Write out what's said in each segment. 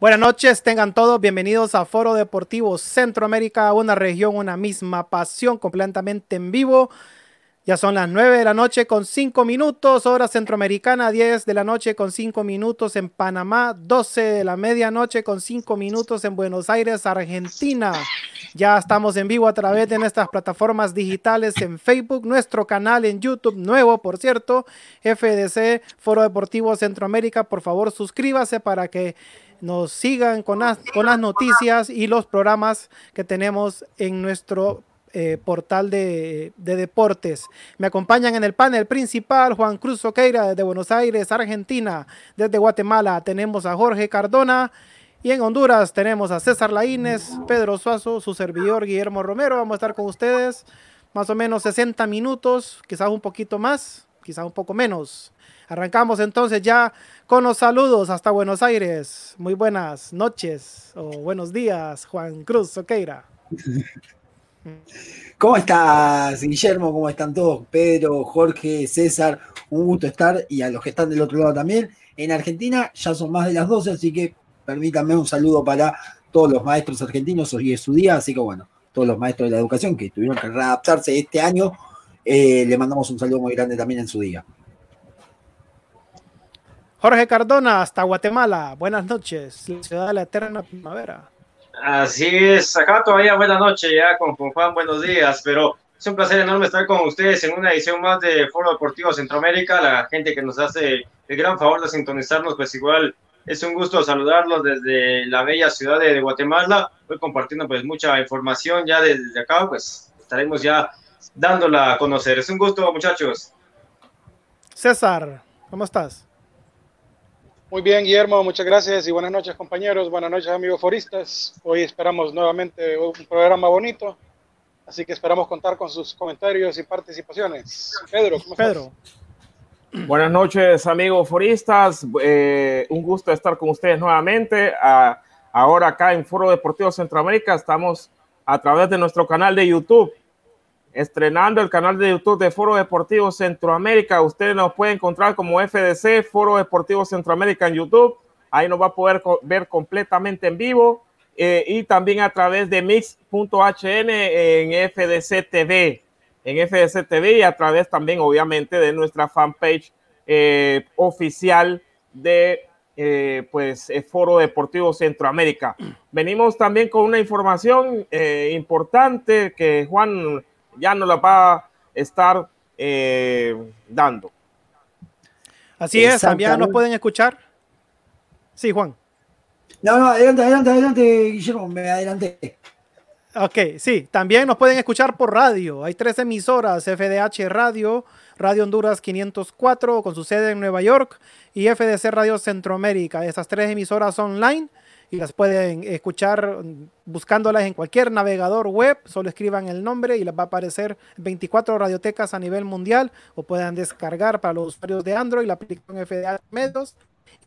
Buenas noches, tengan todos bienvenidos a Foro Deportivo Centroamérica, una región, una misma pasión, completamente en vivo. Ya son las 9 de la noche con 5 minutos, hora centroamericana, 10 de la noche con 5 minutos en Panamá, 12 de la medianoche con 5 minutos en Buenos Aires, Argentina. Ya estamos en vivo a través de nuestras plataformas digitales en Facebook, nuestro canal en YouTube, nuevo por cierto, FDC, Foro Deportivo Centroamérica. Por favor, suscríbase para que nos sigan con las, con las noticias y los programas que tenemos en nuestro eh, portal de, de, deportes. Me acompañan en el panel principal Juan Cruz Soqueira desde Buenos Aires, Argentina. Desde Guatemala tenemos a Jorge Cardona. Y en Honduras tenemos a César Laínez, Pedro Suazo, su servidor Guillermo Romero. Vamos a estar con ustedes más o menos 60 minutos, quizás un poquito más, quizás un poco menos. Arrancamos entonces ya con los saludos hasta Buenos Aires. Muy buenas noches o buenos días, Juan Cruz Soqueira. ¿Cómo estás, Guillermo? ¿Cómo están todos? Pedro, Jorge, César, un gusto estar y a los que están del otro lado también. En Argentina ya son más de las 12, así que permítanme un saludo para todos los maestros argentinos, hoy es su día, así que bueno, todos los maestros de la educación que tuvieron que readaptarse este año, eh, le mandamos un saludo muy grande también en su día. Jorge Cardona, hasta Guatemala. Buenas noches, la ciudad de la eterna primavera. Así es, acá todavía buena noche ya con, Juan, buenos días, pero es un placer enorme estar con ustedes en una edición más de Foro Deportivo Centroamérica, la gente que nos hace el gran favor de sintonizarnos, pues igual es un gusto saludarlos desde la bella ciudad de Guatemala, hoy compartiendo pues mucha información ya desde acá, pues estaremos ya dándola a conocer. Es un gusto muchachos. César, ¿cómo estás? Muy bien, Guillermo, muchas gracias y buenas noches, compañeros. Buenas noches, amigos foristas. Hoy esperamos nuevamente un programa bonito, así que esperamos contar con sus comentarios y participaciones. Pedro, ¿cómo Pedro. Buenas noches, amigos foristas. Eh, un gusto estar con ustedes nuevamente. ahora acá en Foro Deportivo Centroamérica estamos a través de nuestro canal de YouTube estrenando el canal de YouTube de Foro Deportivo Centroamérica. Ustedes nos pueden encontrar como FDC, Foro Deportivo Centroamérica en YouTube. Ahí nos va a poder ver completamente en vivo eh, y también a través de mix.hn en FDC TV, en FDC TV y a través también obviamente de nuestra fanpage eh, oficial de eh, pues Foro Deportivo Centroamérica. Venimos también con una información importante que Juan ya no la va a estar eh, dando. Así es, también nos pueden escuchar. Sí, Juan. No, no, adelante, adelante, adelante, Guillermo, me adelanté. Ok, sí, también nos pueden escuchar por radio. Hay tres emisoras, FDH Radio, Radio Honduras 504 con su sede en Nueva York y FDC Radio Centroamérica. Esas tres emisoras online y las pueden escuchar buscándolas en cualquier navegador web. Solo escriban el nombre y les va a aparecer 24 radiotecas a nivel mundial o puedan descargar para los usuarios de Android la aplicación FDA Medios.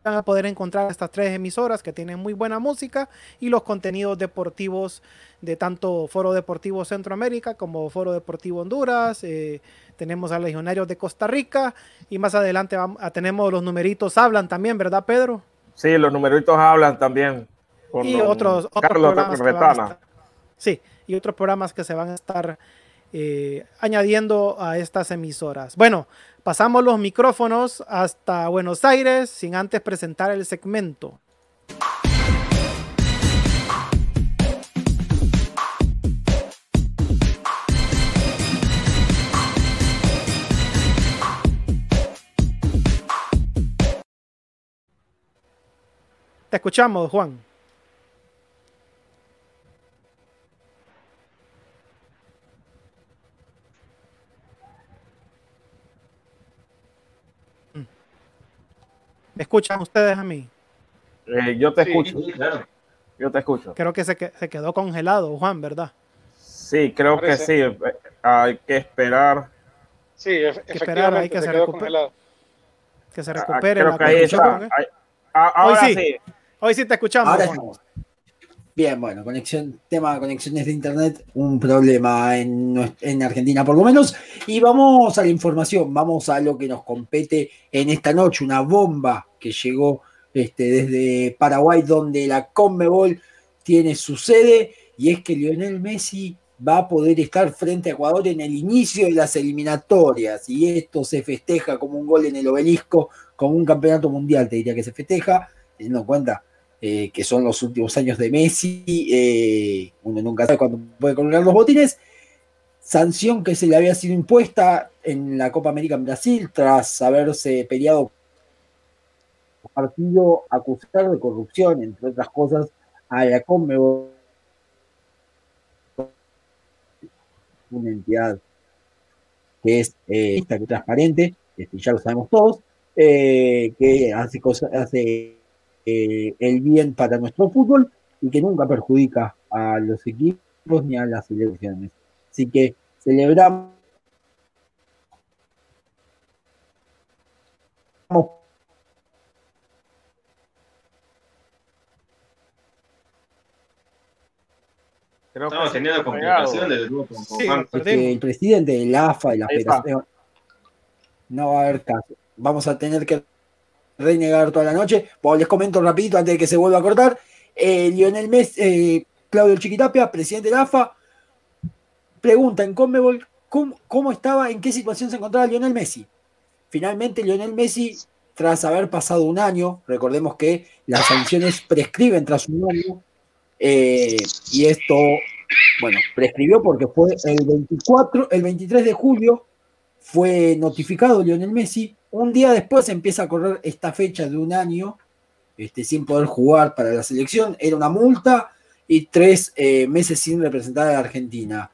Van a poder encontrar estas tres emisoras que tienen muy buena música y los contenidos deportivos de tanto Foro Deportivo Centroamérica como Foro Deportivo Honduras. Eh, tenemos a Legionarios de Costa Rica y más adelante vamos, a, tenemos los numeritos hablan también, ¿verdad, Pedro? Sí, los numeritos hablan también y otros, programas sí, y otros programas que se van a estar eh, añadiendo a estas emisoras. Bueno, pasamos los micrófonos hasta Buenos Aires sin antes presentar el segmento. Te escuchamos, Juan. ¿Me escuchan ustedes a mí? Eh, yo te escucho. Yo te escucho. Creo que se, se, quedó congelado, Juan, ¿verdad? Sí, creo que sí. Eh, hay que esperar. Sí, efectivamente hay que se, congelado. Que se ah, recupere la que ah, Hoy sí. Hoy sí te escuchamos. Bien, bueno, conexión, tema de conexiones de internet, un problema en, en, Argentina por lo menos. Y vamos a la información, vamos a lo que nos compete en esta noche, una bomba que llegó este, desde Paraguay, donde la Conmebol tiene su sede, y es que Lionel Messi va a poder estar frente a Ecuador en el inicio de las eliminatorias, y esto se festeja como un gol en el obelisco, como un campeonato mundial, te diría que se festeja, teniendo en cuenta eh, que son los últimos años de Messi, eh, uno nunca sabe cuándo puede colgar los botines, sanción que se le había sido impuesta en la Copa América en Brasil tras haberse peleado partido acusar de corrupción, entre otras cosas, a la Conmebol, una entidad que es eh, transparente, este, ya lo sabemos todos, eh, que hace, cosas, hace eh, el bien para nuestro fútbol y que nunca perjudica a los equipos ni a las selecciones. Así que celebramos Estamos teniendo complicaciones el presidente de la AFA y la Federación no va a haber caso. Vamos a tener que renegar toda la noche. Pues les comento rapidito antes de que se vuelva a cortar. Eh, Lionel Messi, eh, Claudio Chiquitapia, presidente de la AFA, pregunta en Conmebol cómo, cómo, estaba, en qué situación se encontraba Lionel Messi. Finalmente, Lionel Messi, tras haber pasado un año, recordemos que las sanciones prescriben tras un año, eh, y esto, bueno, prescribió porque fue el 24, el 23 de julio fue notificado Lionel Messi. Un día después empieza a correr esta fecha de un año, este, sin poder jugar para la selección. Era una multa y tres eh, meses sin representar a la Argentina.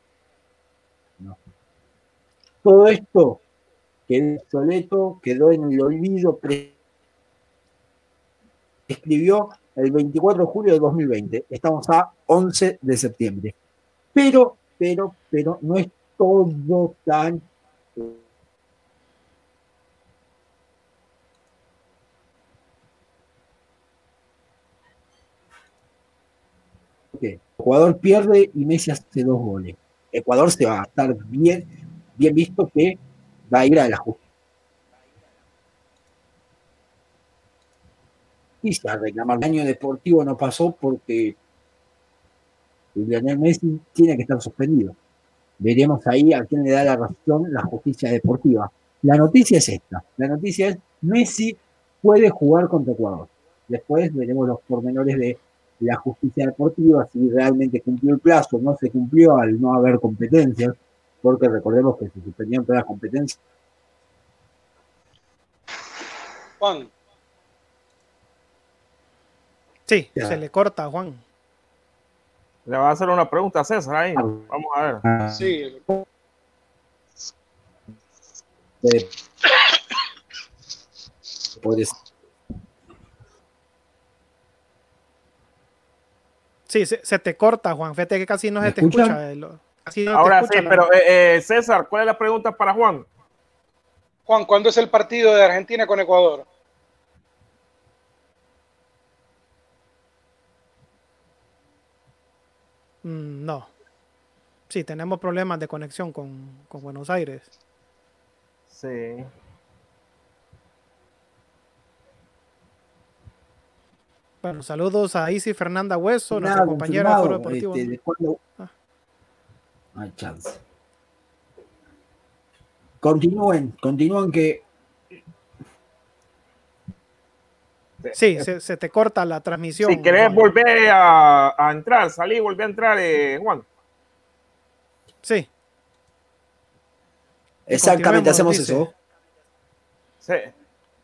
Todo esto quedó obsoleto, quedó en el olvido. Escribió el 24 de julio de 2020. Estamos a 11 de septiembre. Pero, pero, pero no es todo tan... Ecuador pierde y Messi hace dos goles. Ecuador se va a estar bien, bien visto que va a ir a la justicia reclamar. El año deportivo no pasó porque Lionel Messi tiene que estar suspendido. Veremos ahí a quién le da la razón la justicia deportiva. La noticia es esta. La noticia es Messi puede jugar contra Ecuador. Después veremos los pormenores de la justicia deportiva, si realmente cumplió el plazo, no se cumplió al no haber competencias, porque recordemos que se suspendieron todas las competencias. Juan, Sí, se le corta a Juan. Le va a hacer una pregunta a César ahí. Vamos a ver. Ah. Sí. Sí, se, te corta, Juan. Fíjate que casi no se te escucha. Ahora sí, pero eh, César, ¿cuál es la pregunta para Juan? Juan, ¿cuándo es el partido de Argentina con Ecuador? No. Sí, tenemos problemas de conexión con, Buenos Aires. Sí. Bueno, saludos a Isi Fernanda Hueso, nuestra compañera de Foro Deportivo. Este, ah. hay chance. Continúen, continúen que Sí, se, te corta la transmisión. Si querés volver a, entrar, salir, volver a entrar, eh, Juan. Sí. Exactamente, hacemos eso. Sí.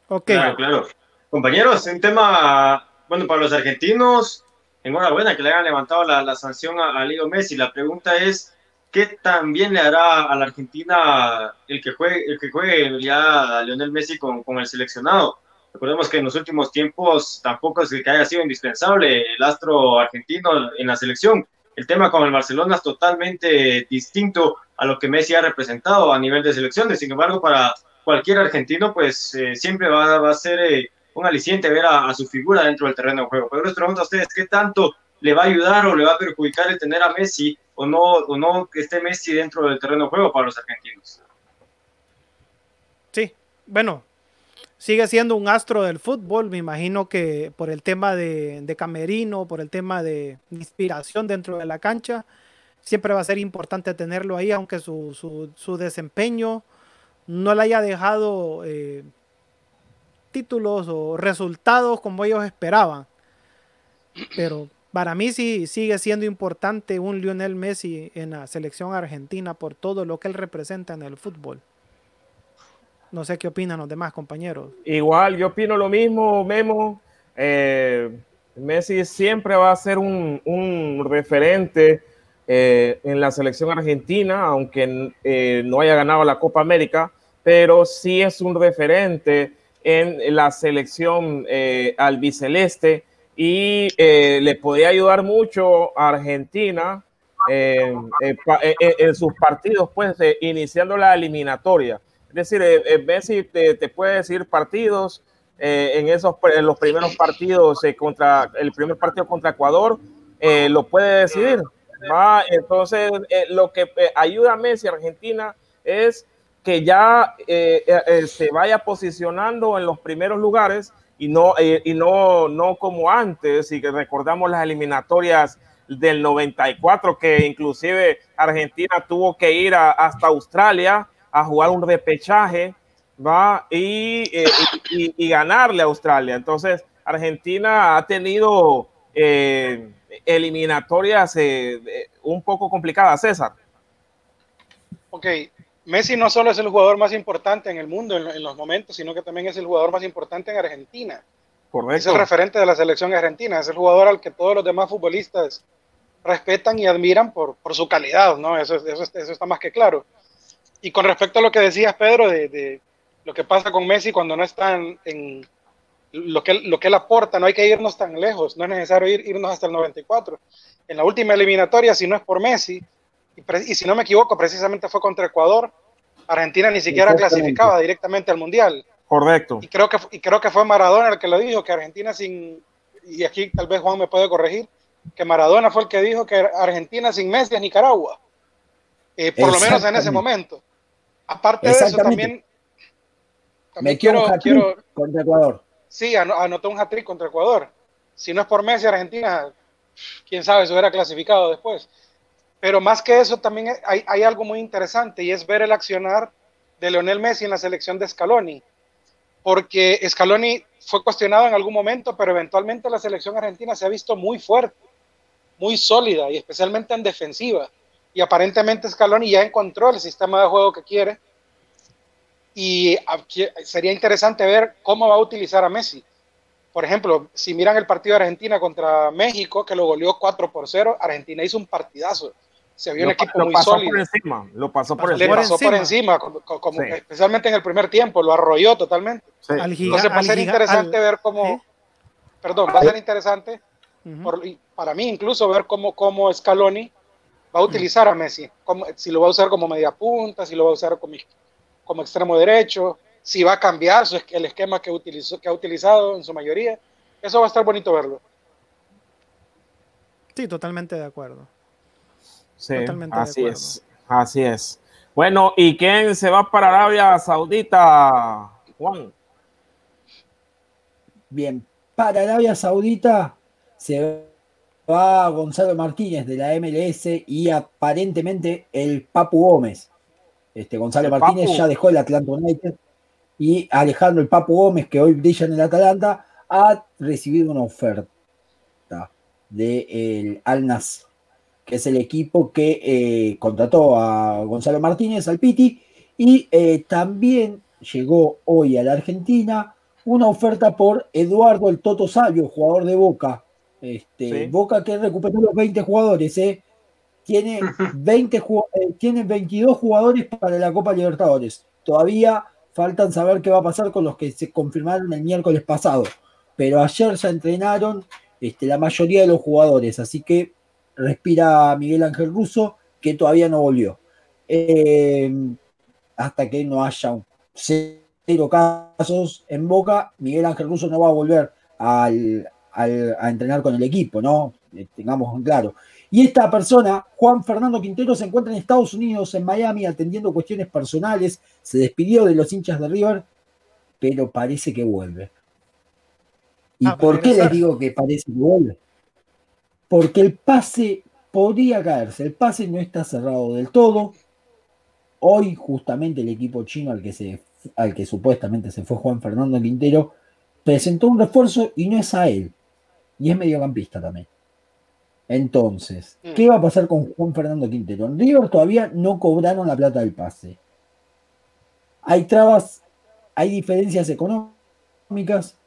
Ok. Claro, claro. Compañeros, un tema, bueno, para los argentinos, enhorabuena que le hayan levantado la, sanción a, a, Leo Messi. La pregunta es, ¿qué también le hará a la Argentina el que juegue, el que juegue ya a Lionel Messi con, con el seleccionado? Recordemos que en los últimos tiempos tampoco es que haya sido indispensable el astro argentino en la selección. El tema con el Barcelona es totalmente distinto a lo que Messi ha representado a nivel de selecciones. Sin embargo, para cualquier argentino, pues eh, siempre va, a ser eh, un aliciente ver a, su figura dentro del terreno de juego. Pero les pregunto a ustedes, ¿qué tanto le va a ayudar o le va a perjudicar el tener a Messi o no, o no que esté Messi dentro del terreno de juego para los argentinos? Sí, bueno, sigue siendo un astro del fútbol. Me imagino que por el tema de, camerino, por el tema de inspiración dentro de la cancha, siempre va a ser importante tenerlo ahí, aunque su, desempeño no le haya dejado eh, títulos o resultados como ellos esperaban. Pero para mí sí sigue siendo importante un Lionel Messi en la selección argentina por todo lo que él representa en el fútbol. No sé qué opinan los demás compañeros. Igual, yo opino lo mismo, Memo. Eh, Messi siempre va a ser un, referente eh, en la selección argentina, aunque eh, no haya ganado la Copa América, pero sí es un referente en la selección albiceleste y le podría ayudar mucho a Argentina en sus partidos, pues iniciando la eliminatoria es decir, eh, eh, Messi te, puede decir partidos eh, en esos en los primeros partidos contra el primer partido contra Ecuador lo puede decidir. Entonces, lo que ayuda a Messi Argentina es que ya se vaya posicionando en los primeros lugares y no, y no, no como antes, y que recordamos las eliminatorias del 94, que inclusive Argentina tuvo que ir hasta Australia a jugar un repechaje, va y, eh, y, ganarle a Australia. Entonces, Argentina ha tenido eh, eliminatorias eh, un poco complicadas, César. Ok, Messi no solo es el jugador más importante en el mundo en, los momentos, sino que también es el jugador más importante en Argentina. Correcto. Es el referente de la selección argentina, es el jugador al que todos los demás futbolistas respetan y admiran por, por su calidad, ¿no? Eso, eso, eso está más que claro. Y con respecto a lo que decías, Pedro, de, lo que pasa con Messi cuando no están en lo que, lo que él aporta, no hay que irnos tan lejos, no es necesario ir, irnos hasta el 94. En la última eliminatoria, si no es por Messi, y, si no me equivoco, precisamente fue contra Ecuador, Argentina ni siquiera clasificaba directamente al Mundial. Correcto. Y creo, que, y creo que fue Maradona el que lo dijo, que Argentina sin, y aquí tal vez Juan me puede corregir, que Maradona fue el que dijo que Argentina sin Messi es Nicaragua. Eh, por lo menos en ese momento. Aparte de eso, también, Me quiero, quiero contra Ecuador. Sí, anotó un hat-trick contra Ecuador. Si no es por Messi, Argentina, quién sabe, se hubiera clasificado después. Pero más que eso, también hay, hay, algo muy interesante y es ver el accionar de Leonel Messi en la selección de Scaloni. Porque Scaloni fue cuestionado en algún momento, pero eventualmente la selección argentina se ha visto muy fuerte, muy sólida y especialmente en defensiva y aparentemente Scaloni ya encontró el sistema de juego que quiere y sería interesante ver cómo va a utilizar a Messi. Por ejemplo, si miran el partido de Argentina contra México, que lo goleó 4 por 0, Argentina hizo un partidazo. Se vio un equipo muy sólido. Por encima, lo pasó por encima. Le pasó por encima, como, especialmente en el primer tiempo, lo arrolló totalmente. Entonces va a ser interesante ver cómo, perdón, va a ser interesante, para mí incluso ver cómo, cómo Scaloni va a utilizar a Messi, como, si lo va a usar como media punta, si lo va a usar como, como extremo derecho, si va a cambiar su, el esquema que, utilizó, que ha utilizado en su mayoría. Eso va a estar bonito verlo. Sí, totalmente de acuerdo. Sí, así es. Así es. Bueno, ¿y quién se va para Arabia Saudita, Juan? Bien, para Arabia Saudita se va Gonzalo Martínez de la MLS y aparentemente el Papu Gómez. Este, Gonzalo Martínez ya dejó el Atlanta United y Alejandro el Papu Gómez, que hoy brilla en el Atalanta, ha recibido una oferta del Al Nas, que es el equipo que eh, contrató a Gonzalo Martínez, al Piti, y eh, también llegó hoy a la Argentina una oferta por Eduardo el Toto Salvio, jugador de Boca, este, Boca que recuperó los 20 jugadores, ¿eh? Tiene, 20, eh, tiene 22 jugadores para la Copa Libertadores. Todavía faltan saber qué va a pasar con los que se confirmaron el miércoles pasado. Pero ayer ya entrenaron este, la mayoría de los jugadores, así que respira Miguel Ángel Russo, que todavía no volvió. Eh, hasta que no haya cero casos en Boca, Miguel Ángel Russo no va a volver al, a entrenar con el equipo, ¿no? Eh, tengamos claro. Y esta persona, Juan Fernando Quintero, se encuentra en Estados Unidos, en Miami, atendiendo cuestiones personales, se despidió de los hinchas de River, pero parece que vuelve. ¿Y ah, por qué les digo que parece que vuelve? Porque el pase podría caerse, el pase no está cerrado del todo. Hoy justamente el equipo chino al que, se, al que supuestamente se fue Juan Fernando Quintero presentó un refuerzo y no es a él. Y es mediocampista también. Entonces, mm. ¿qué va a pasar con Juan Fernando Quintero? En River todavía no cobraron la plata del pase. Hay trabas, hay diferencias económicas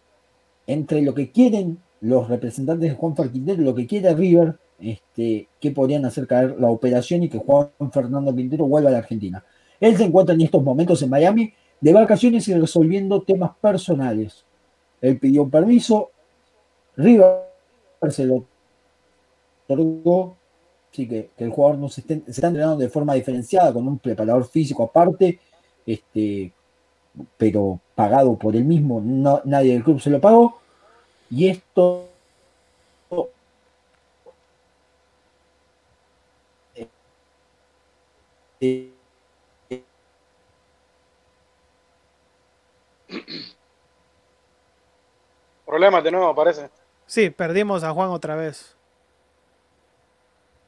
entre lo que quieren los representantes de Juan Fernando Quintero y lo que quiere River, este, que podrían hacer caer la operación y que Juan Fernando Quintero vuelva a la Argentina. Él se encuentra en estos momentos en Miami de vacaciones y resolviendo temas personales. Él pidió permiso, River se lo otorgó, así que, el jugador no se, se, está entrenando de forma diferenciada con un preparador físico aparte, este, pero pagado por él mismo, no, nadie del club se lo pagó, y esto Problemas de nuevo, parece. Sí, perdimos a Juan otra vez.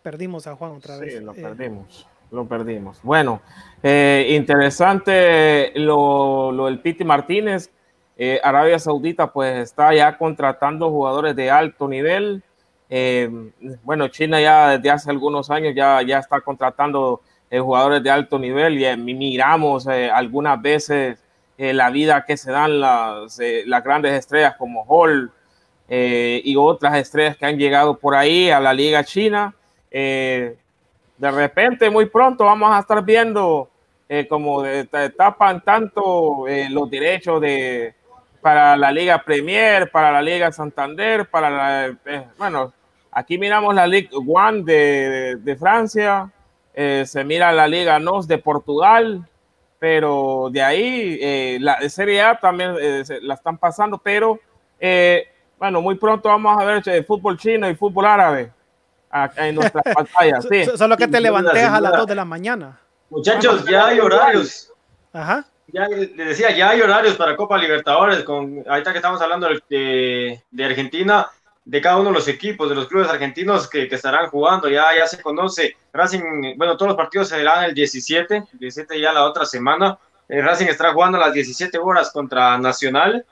Perdimos a Juan otra vez. Sí, lo eh, perdimos. Lo perdimos. Bueno, eh, interesante lo, lo, del Piti Martínez. Eh, Arabia Saudita pues está ya contratando jugadores de alto nivel. bueno, China ya desde hace algunos años ya, ya está contratando jugadores de alto nivel y miramos algunas veces la vida que se dan las, las grandes estrellas como Hall, eh, y otras estrellas que han llegado por ahí a la liga china. Eh, de repente, muy pronto vamos a estar viendo eh, como tapan tanto los derechos de, para la Liga Premier, para la Liga Santander, para la, bueno, aquí miramos la Liga One de, de, Francia, se mira la Liga NOS de Portugal, pero de ahí la Serie A también la están pasando, pero bueno, muy pronto vamos a ver el fútbol chino y fútbol árabe en nuestras pantallas. Sí. Solo que te levantes a las 2 de la mañana. Muchachos, ya hay horarios. Ajá. Ya les decía, ya hay horarios para Copa Libertadores. Con, ahorita que estamos hablando de, de, Argentina, de cada uno de los equipos, de los clubes argentinos que, que, estarán jugando, ya, ya se conoce. Racing, bueno, todos los partidos se serán el 17, el 17 ya la otra semana. El Racing estará jugando a las 17 horas contra Nacional.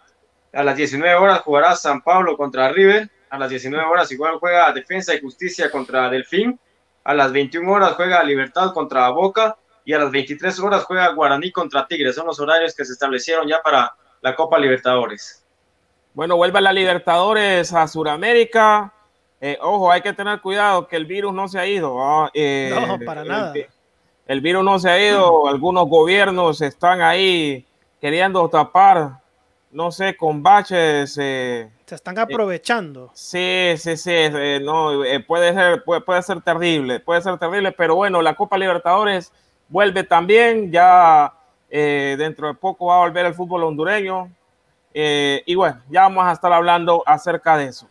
A las 19 horas jugará San Pablo contra River. A las 19 horas igual juega Defensa y Justicia contra Delfín. A las 21 horas juega Libertad contra Boca. Y a las 23 horas juega Guaraní contra Tigres. Son los horarios que se establecieron ya para la Copa Libertadores. Bueno, vuelve la Libertadores a Sudamérica. Eh, ojo, hay que tener cuidado que el virus no se ha ido. ¿ah? Eh, no, para nada. el virus no se ha ido. Algunos gobiernos están ahí queriendo tapar no sé, con baches. Eh, se están aprovechando. sí, sí, sí, eh, no, eh, puede, ser, puede, ser terrible, puede ser terrible, pero bueno, la Copa Libertadores vuelve también, ya dentro de poco va a volver el fútbol hondureño. y bueno, ya vamos a estar hablando acerca de eso.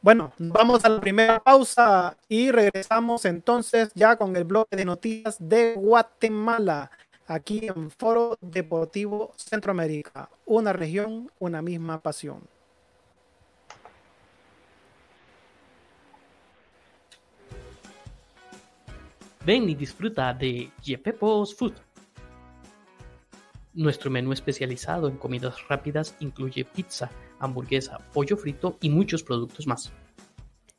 Bueno, vamos a la primera pausa y regresamos entonces ya con el bloque de noticias de Guatemala aquí en Foro Deportivo Centroamérica. Una región, una misma pasión. Ven y disfruta de Yepepo's Food. Nuestro menú especializado en comidas rápidas incluye pizza, hamburguesa, pollo frito y muchos productos más.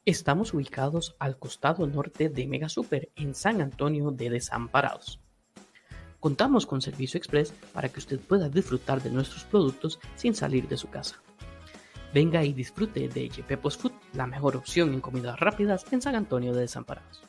Estamos ubicados al costado norte de Mega Super en San Antonio de Desamparados. Contamos con servicio express para que usted pueda disfrutar de nuestros productos sin salir de su casa. Venga y disfrute de Yepepos Food, la mejor opción en comidas rápidas en San Antonio de Desamparados.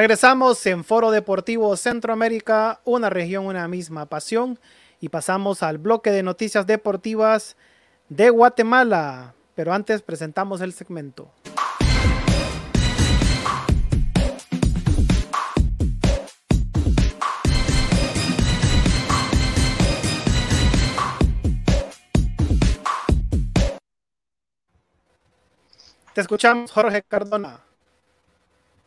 Regresamos en Foro Deportivo Centroamérica, una región, una misma pasión, y pasamos al bloque de noticias deportivas de Guatemala. Pero antes presentamos el segmento. Te escuchamos, Jorge Cardona.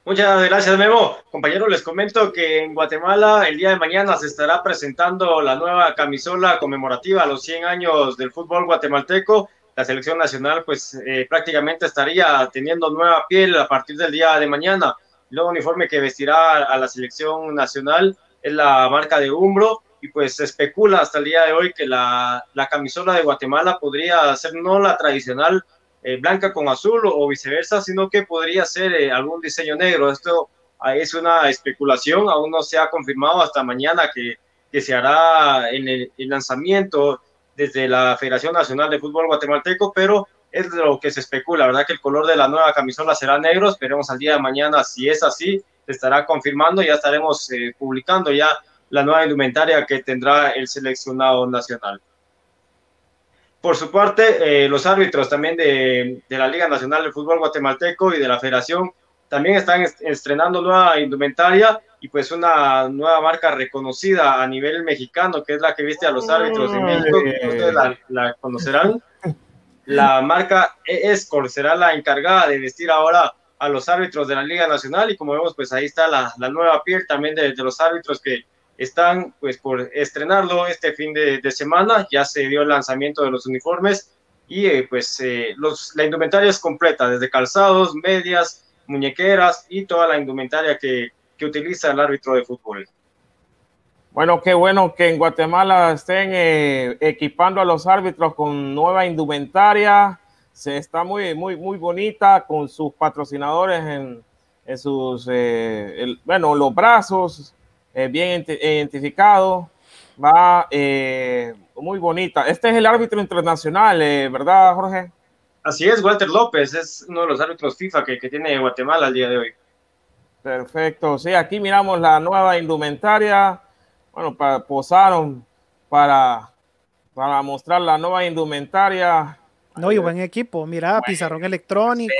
Muchas gracias, Memo. Compañeros, les comento que en Guatemala el día de mañana se estará presentando la nueva camisola conmemorativa a los 100 años del fútbol guatemalteco. La selección nacional, pues eh, prácticamente estaría teniendo nueva piel a partir del día de mañana. El nuevo uniforme que vestirá a la selección nacional es la marca de Umbro y pues se especula hasta el día de hoy que la, la camisola de Guatemala podría ser no la tradicional eh, blanca con azul o, viceversa, sino que podría ser eh, algún diseño negro. Esto ah, es una especulación, aún no se ha confirmado hasta mañana que, que se hará en el, lanzamiento desde la Federación Nacional de Fútbol Guatemalteco, pero es lo que se especula, ¿verdad? Que el color de la nueva camisola será negro, esperemos al día de mañana si es así, se estará confirmando, ya estaremos eh, publicando ya la nueva indumentaria que tendrá el seleccionado nacional. Por su parte, eh, los árbitros también de, la Liga Nacional de Fútbol Guatemalteco y de la Federación también están estrenando nueva indumentaria y pues una nueva marca reconocida a nivel mexicano, que es la que viste a los árbitros de México, ustedes la, conocerán. La marca Escort será la encargada de vestir ahora a los árbitros de la Liga Nacional y como vemos, pues ahí está la, nueva piel también de los árbitros que están pues por estrenarlo este fin de, semana, ya se dio el lanzamiento de los uniformes y eh, pues eh, los, la indumentaria es completa, desde calzados, medias, muñequeras y toda la indumentaria que, que utiliza el árbitro de fútbol. Bueno, qué bueno que en Guatemala estén eh, equipando a los árbitros con nueva indumentaria. Se está muy, muy, muy bonita con sus patrocinadores en, en sus, bueno, los brazos, eh, bien identificado, va eh, muy bonita. Este es el árbitro internacional, eh, ¿verdad, Jorge? Así es, Walter López, es uno de los árbitros FIFA que, que tiene Guatemala al día de hoy. Perfecto, sí, aquí miramos la nueva indumentaria. Bueno, posaron para, para mostrar la nueva indumentaria. No, y buen equipo, mira, pizarrón electrónico.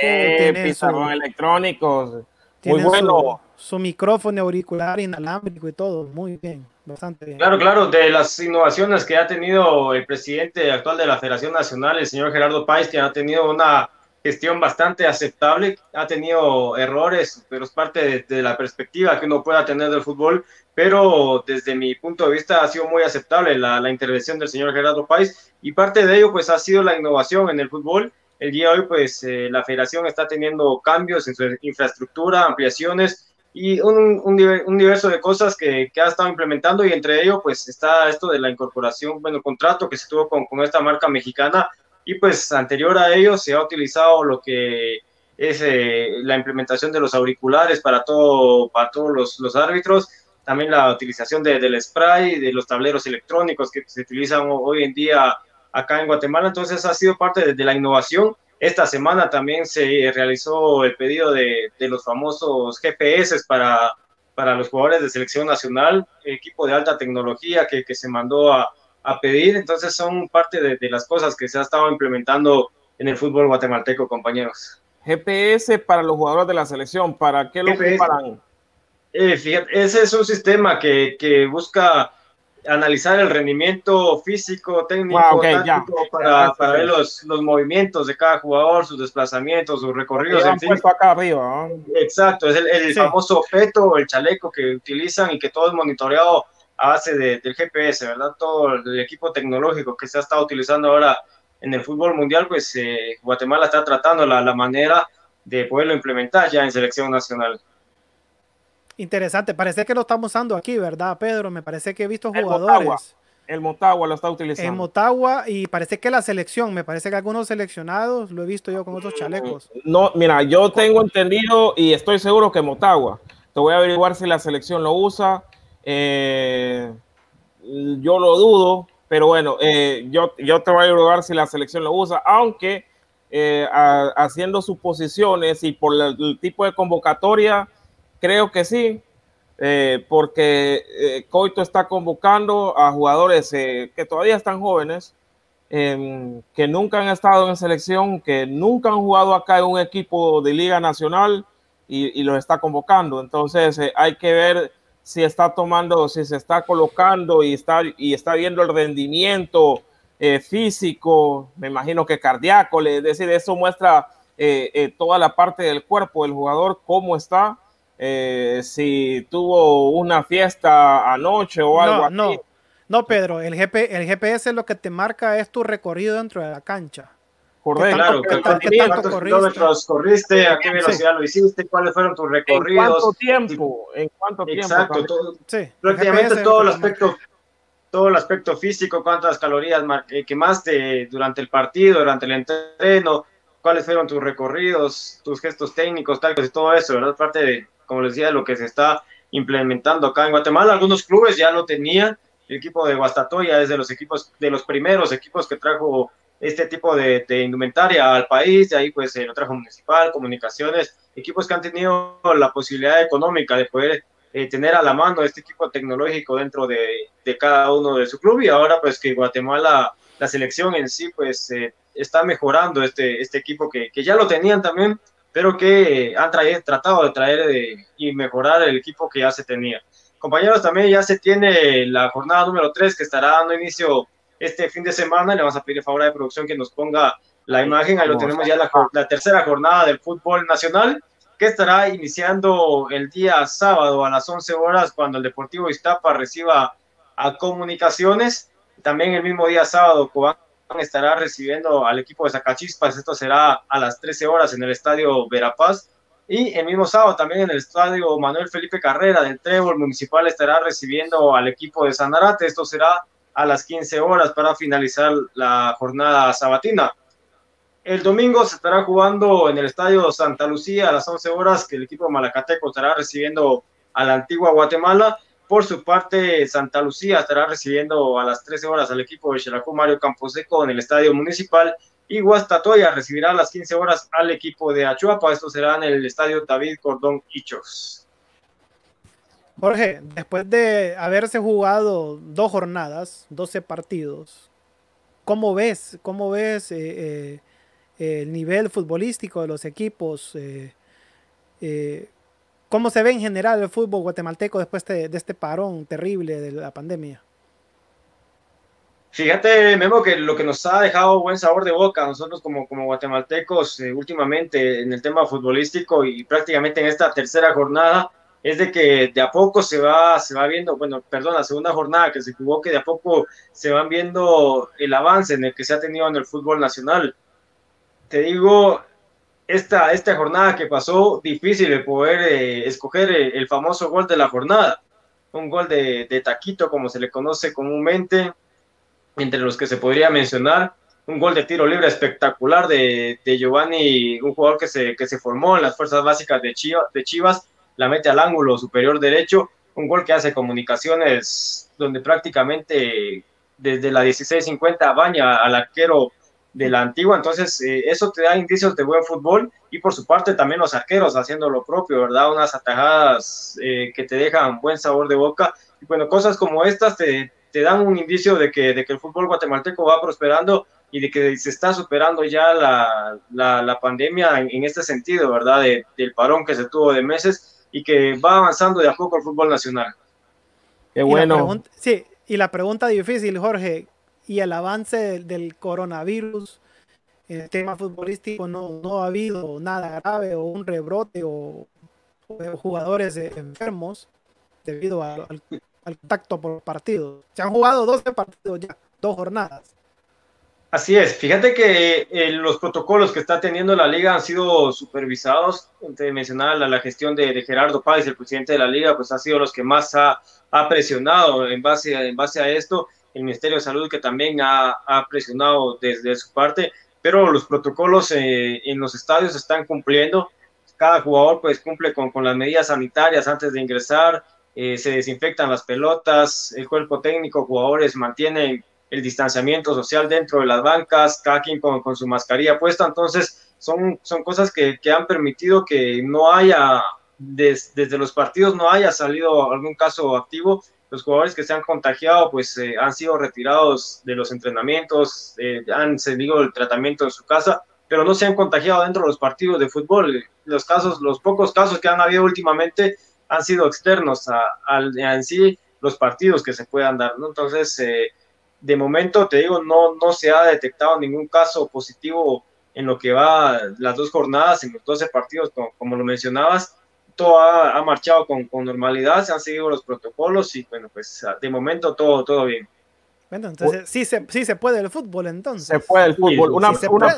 pizarrón electrónico, muy bueno su micrófono auricular inalámbrico y todo, muy bien, bastante bien. Claro, claro, de las innovaciones que ha tenido el presidente actual de la Federación Nacional, el señor Gerardo Páez, que ha tenido una gestión bastante aceptable, ha tenido errores, pero es parte de, la perspectiva que uno pueda tener del fútbol, pero desde mi punto de vista ha sido muy aceptable la, la intervención del señor Gerardo Páez y parte de ello pues ha sido la innovación en el fútbol. El día de hoy pues eh, la federación está teniendo cambios en su infraestructura, ampliaciones, y un, un, universo de cosas que, que, ha estado implementando y entre ello pues está esto de la incorporación, bueno, contrato que se tuvo con, con, esta marca mexicana y pues anterior a ello se ha utilizado lo que es eh, la implementación de los auriculares para, todo, para todos los, los árbitros, también la utilización de, del spray, de los tableros electrónicos que se utilizan hoy en día acá en Guatemala, entonces ha sido parte de, de la innovación esta semana también se realizó el pedido de, los famosos GPS para, para los jugadores de selección nacional, equipo de alta tecnología que, se mandó a, pedir. Entonces son parte de, las cosas que se ha estado implementando en el fútbol guatemalteco, compañeros. GPS para los jugadores de la selección, ¿para qué lo preparan? Eh, ese es un sistema que, que busca analizar el rendimiento físico, técnico, para, para, ver los, los, movimientos de cada jugador, sus desplazamientos, sus recorridos. En fin. acá arriba. Exacto, es el, el famoso peto, el chaleco que utilizan y que todo es monitoreado a base de, del GPS, ¿verdad? Todo el equipo tecnológico que se ha estado utilizando ahora en el fútbol mundial, pues eh, Guatemala está tratando la, la manera de poderlo implementar ya en selección nacional. Interesante, parece que lo estamos usando aquí, ¿verdad, Pedro? Me parece que he visto jugadores. El Motagua lo está utilizando. En Motagua y parece que la selección, me parece que algunos seleccionados lo he visto yo con otros chalecos. No, mira, yo tengo entendido y estoy seguro que Motagua. Te voy a averiguar si la selección lo usa. Eh, yo lo dudo, pero bueno, eh, yo, yo te voy a averiguar si la selección lo usa, aunque eh, haciendo suposiciones y por el tipo de convocatoria creo que sí, eh, porque eh, Coito está convocando a jugadores eh, que todavía están jóvenes, em, que nunca han estado en selección, que nunca han jugado acá en un equipo de Liga Nacional y, los está convocando. Entonces hay que ver si está tomando, si se está colocando y está, y está viendo el rendimiento físico, me imagino que cardíaco, es decir, eso muestra toda la parte del cuerpo del jugador, cómo está eh, si tuvo una fiesta anoche o algo no, así. No, no, Pedro, el, GP, el GPS lo que te marca es tu recorrido dentro de la cancha. Correcto. Claro, cuántos kilómetros corriste, a qué velocidad lo hiciste, cuáles fueron tus recorridos. ¿En cuánto tiempo? ¿En cuánto tiempo? Exacto, todo, sí, prácticamente todo el aspecto todo el aspecto físico, cuántas calorías eh, quemaste durante el partido, durante el entreno, cuáles fueron tus recorridos, tus gestos técnicos, tácticos y todo eso, ¿verdad? Parte de, como les decía, lo que se está implementando acá en Guatemala. Algunos clubes ya lo tenían. El equipo de Guastatoya es de los equipos, de los primeros equipos que trajo este tipo de, indumentaria al país. De ahí pues se lo trajo Municipal, Comunicaciones, equipos que han tenido la posibilidad económica de poder eh, tener a la mano este equipo tecnológico dentro de, cada uno de su club. Y ahora pues que Guatemala, la selección en sí pues eh, está mejorando este, este equipo que ya lo tenían también pero que han tratado de traer y mejorar el equipo que ya se tenía. Compañeros, también ya se tiene la jornada número 3 que estará dando inicio este fin de semana. Le vamos a pedir a favor de producción que nos ponga la imagen. Ahí lo tenemos ya la, la tercera jornada del fútbol nacional que estará iniciando el día sábado a las 11 horas cuando el Deportivo Iztapa reciba a Comunicaciones. También el mismo día sábado, Cobán estará recibiendo al equipo de Zacachispas. Esto será a las 13 horas en el estadio Verapaz. Y el mismo sábado también en el estadio Manuel Felipe Carrera del Trébol Municipal estará recibiendo al equipo de Sanarate. Esto será a las 15 horas para finalizar la jornada sabatina. El domingo se estará jugando en el estadio Santa Lucía a las 11 horas, que el equipo Malacateco estará recibiendo a la antigua Guatemala. Por su parte, Santa Lucía estará recibiendo a las 13 horas al equipo de Xelacú Mario Camposeco en el Estadio Municipal y Guastatoya recibirá a las 15 horas al equipo de Achuapa. Esto será en el Estadio David Cordón Hichos. Jorge, después de haberse jugado dos jornadas, 12 partidos, ¿cómo ves, cómo ves eh, eh, el nivel futbolístico de los equipos? Eh, ¿Cómo se ve en general el fútbol guatemalteco después de, este parón terrible de la pandemia? Fíjate, Memo, que lo que nos ha dejado buen sabor de boca nosotros como, como guatemaltecos eh, últimamente en el tema futbolístico y prácticamente en esta tercera jornada es de que de a poco se va, se va viendo, bueno, perdón, la segunda jornada que se jugó, que de a poco se van viendo el avance en el que se ha tenido en el fútbol nacional. Te digo, esta, esta jornada que pasó, difícil de poder eh, escoger eh, el, famoso gol de la jornada. Un gol de, de, taquito, como se le conoce comúnmente, entre los que se podría mencionar. Un gol de tiro libre espectacular de, de Giovanni, un jugador que se, que se formó en las fuerzas básicas de Chivas, de Chivas, la mete al ángulo superior derecho. Un gol que hace comunicaciones donde prácticamente desde la 16.50 baña al arquero de la antigua, entonces eh, eso te da indicios de buen fútbol y por su parte también los arqueros haciendo lo propio, ¿verdad? Unas atajadas eh, que te dejan buen sabor de boca y bueno, cosas como estas te, te dan un indicio de que, de que el fútbol guatemalteco va prosperando y de que se está superando ya la, la, pandemia en, este sentido, ¿verdad? del parón que se tuvo de meses y que va avanzando de a poco el fútbol nacional. Qué bueno. sí, y la pregunta difícil, Jorge, y el avance del, coronavirus en el tema futbolístico no, no ha habido nada grave o un rebrote o, jugadores enfermos debido al, al, contacto por partidos. Se han jugado 12 partidos ya, dos jornadas. Así es, fíjate que eh, los protocolos que está teniendo la liga han sido supervisados. Te mencionaba la, la gestión de, Gerardo Páez, el presidente de la liga, pues ha sido los que más ha, ha presionado en base, en base a esto el Ministerio de Salud que también ha, presionado desde su parte, pero los protocolos eh, en los estadios están cumpliendo. Cada jugador pues cumple con, con las medidas sanitarias antes de ingresar, eh, se desinfectan las pelotas, el cuerpo técnico, jugadores mantienen el distanciamiento social dentro de las bancas, cada quien con, con su mascarilla puesta, entonces son, son cosas que, que, han permitido que no haya desde los partidos no haya salido algún caso activo, los jugadores que se han contagiado pues eh, han sido retirados de los entrenamientos, eh, han seguido el tratamiento en su casa, pero no se han contagiado dentro de los partidos de fútbol. Los casos, los pocos casos que han habido últimamente han sido externos a, en sí los partidos que se puedan dar, ¿no? Entonces, eh, de momento, te digo, no, no se ha detectado ningún caso positivo en lo que va las dos jornadas, en los 12 partidos, como lo mencionabas, todo ha, marchado con, con, normalidad, se han seguido los protocolos y bueno, pues de momento todo, todo bien. Bueno, entonces sí se, sí se puede el fútbol entonces. Se puede el fútbol. una, una,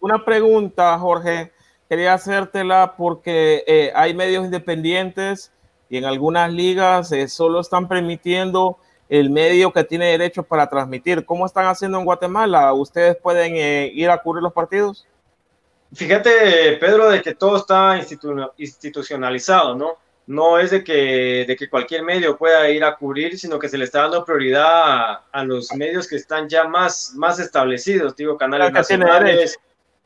una, pregunta, Jorge, quería hacértela porque eh, hay medios independientes y en algunas ligas eh, solo están permitiendo el medio que tiene derecho para transmitir. ¿Cómo están haciendo en Guatemala? ¿Ustedes pueden eh, ir a cubrir los partidos? Fíjate, Pedro, de que todo está institucionalizado, ¿no? No es de que, de que cualquier medio pueda ir a cubrir, sino que se le está dando prioridad a, los medios que están ya más, más establecidos, digo, canales nacionales.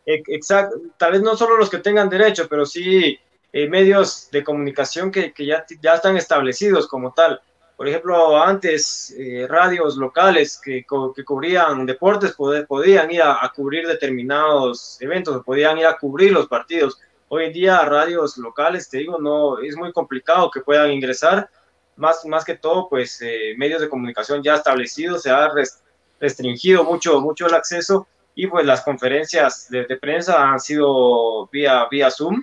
Exacto, tal vez no solo los que tengan derecho, pero sí eh, medios de comunicación que, que ya, ya están establecidos como tal. Por ejemplo, antes eh, radios locales que, que, cubrían deportes podían ir a, cubrir determinados eventos, podían ir a cubrir los partidos. Hoy en día radios locales, te digo, no es muy complicado que puedan ingresar. Más, más que todo, pues eh, medios de comunicación ya establecidos, se ha restringido mucho, mucho el acceso y pues las conferencias de, prensa han sido vía, vía Zoom.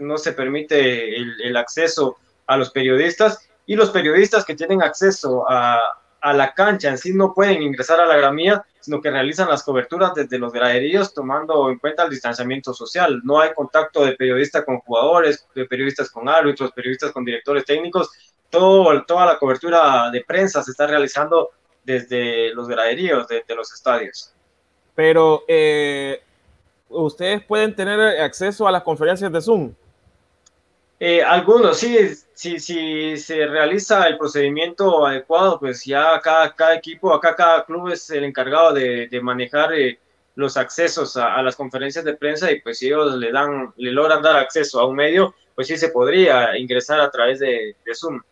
No se permite el, el acceso a los periodistas y los periodistas que tienen acceso a, a la cancha en sí no pueden ingresar a la gramía, sino que realizan las coberturas desde los graderíos tomando en cuenta el distanciamiento social. No hay contacto de periodista con jugadores, de periodistas con árbitros, periodistas con directores técnicos. Todo, toda la cobertura de prensa se está realizando desde los graderíos de, los estadios. Pero eh, ustedes pueden tener acceso a las conferencias de Zoom. Eh, algunos, sí, si, si se realiza el procedimiento adecuado, pues ya cada, cada equipo, acá cada club es el encargado de, manejar eh, los accesos a, las conferencias de prensa y pues si ellos le dan, le logran dar acceso a un medio, pues sí se podría ingresar a través de, Zoom.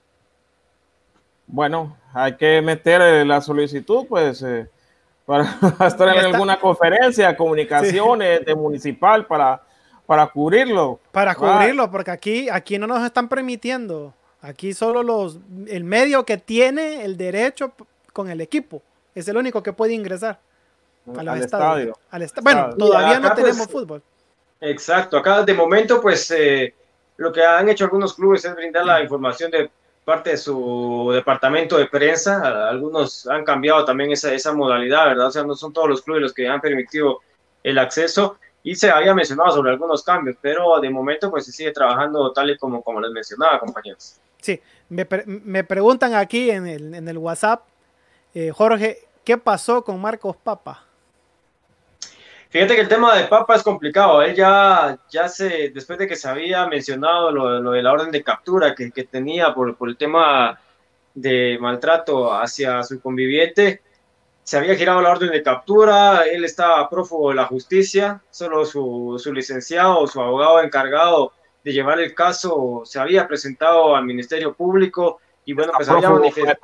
Bueno, hay que meter eh, la solicitud, pues, para estar en alguna conferencia, comunicaciones de municipal para para cubrirlo. Para cubrirlo, porque aquí, aquí no nos están permitiendo. Aquí solo los, el medio que tiene el derecho con el equipo es el único que puede ingresar al estadio. bueno, todavía no pues, tenemos fútbol. Exacto, acá de momento pues eh, lo que han hecho algunos clubes es brindar la información de parte de su departamento de prensa. Algunos han cambiado también esa, esa modalidad, ¿verdad? O sea, no son todos los clubes los que han permitido el acceso y se había mencionado sobre algunos cambios, pero de momento pues se sigue trabajando tal y como, como les mencionaba, compañeros. Sí, me, me preguntan aquí en el, en el WhatsApp, eh, Jorge, ¿qué pasó con Marcos Papa? Fíjate que el tema de Papa es complicado. Él ya, ya se, después de que se había mencionado lo, lo de la orden de captura que, que tenía por, por, el tema de maltrato hacia su conviviente, se había girado la orden de captura, él estaba prófugo de la justicia, solo su, su licenciado, su abogado encargado de llevar el caso se había presentado al Ministerio Público y bueno, pues había manifestado.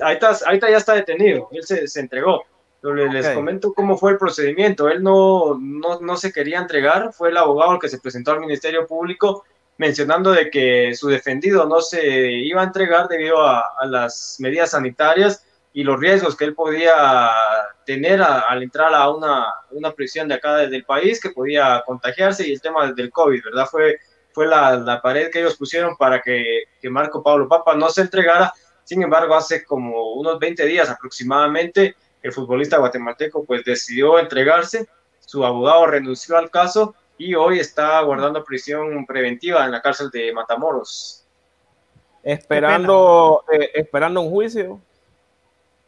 Ahorita, ahorita ya está detenido, él se, se entregó. les comento cómo fue el procedimiento. Él no, no, no, se quería entregar, fue el abogado el que se presentó al Ministerio Público mencionando de que su defendido no se iba a entregar debido a, a las medidas sanitarias y los riesgos que él podía tener al entrar a una, una prisión de acá del país, que podía contagiarse y el tema del COVID, ¿verdad? Fue, fue la, la pared que ellos pusieron para que, que, Marco Pablo Papa no se entregara. Sin embargo, hace como unos 20 días aproximadamente, el futbolista guatemalteco pues decidió entregarse, su abogado renunció al caso y hoy está guardando prisión preventiva en la cárcel de Matamoros. Esperando, eh, esperando un juicio.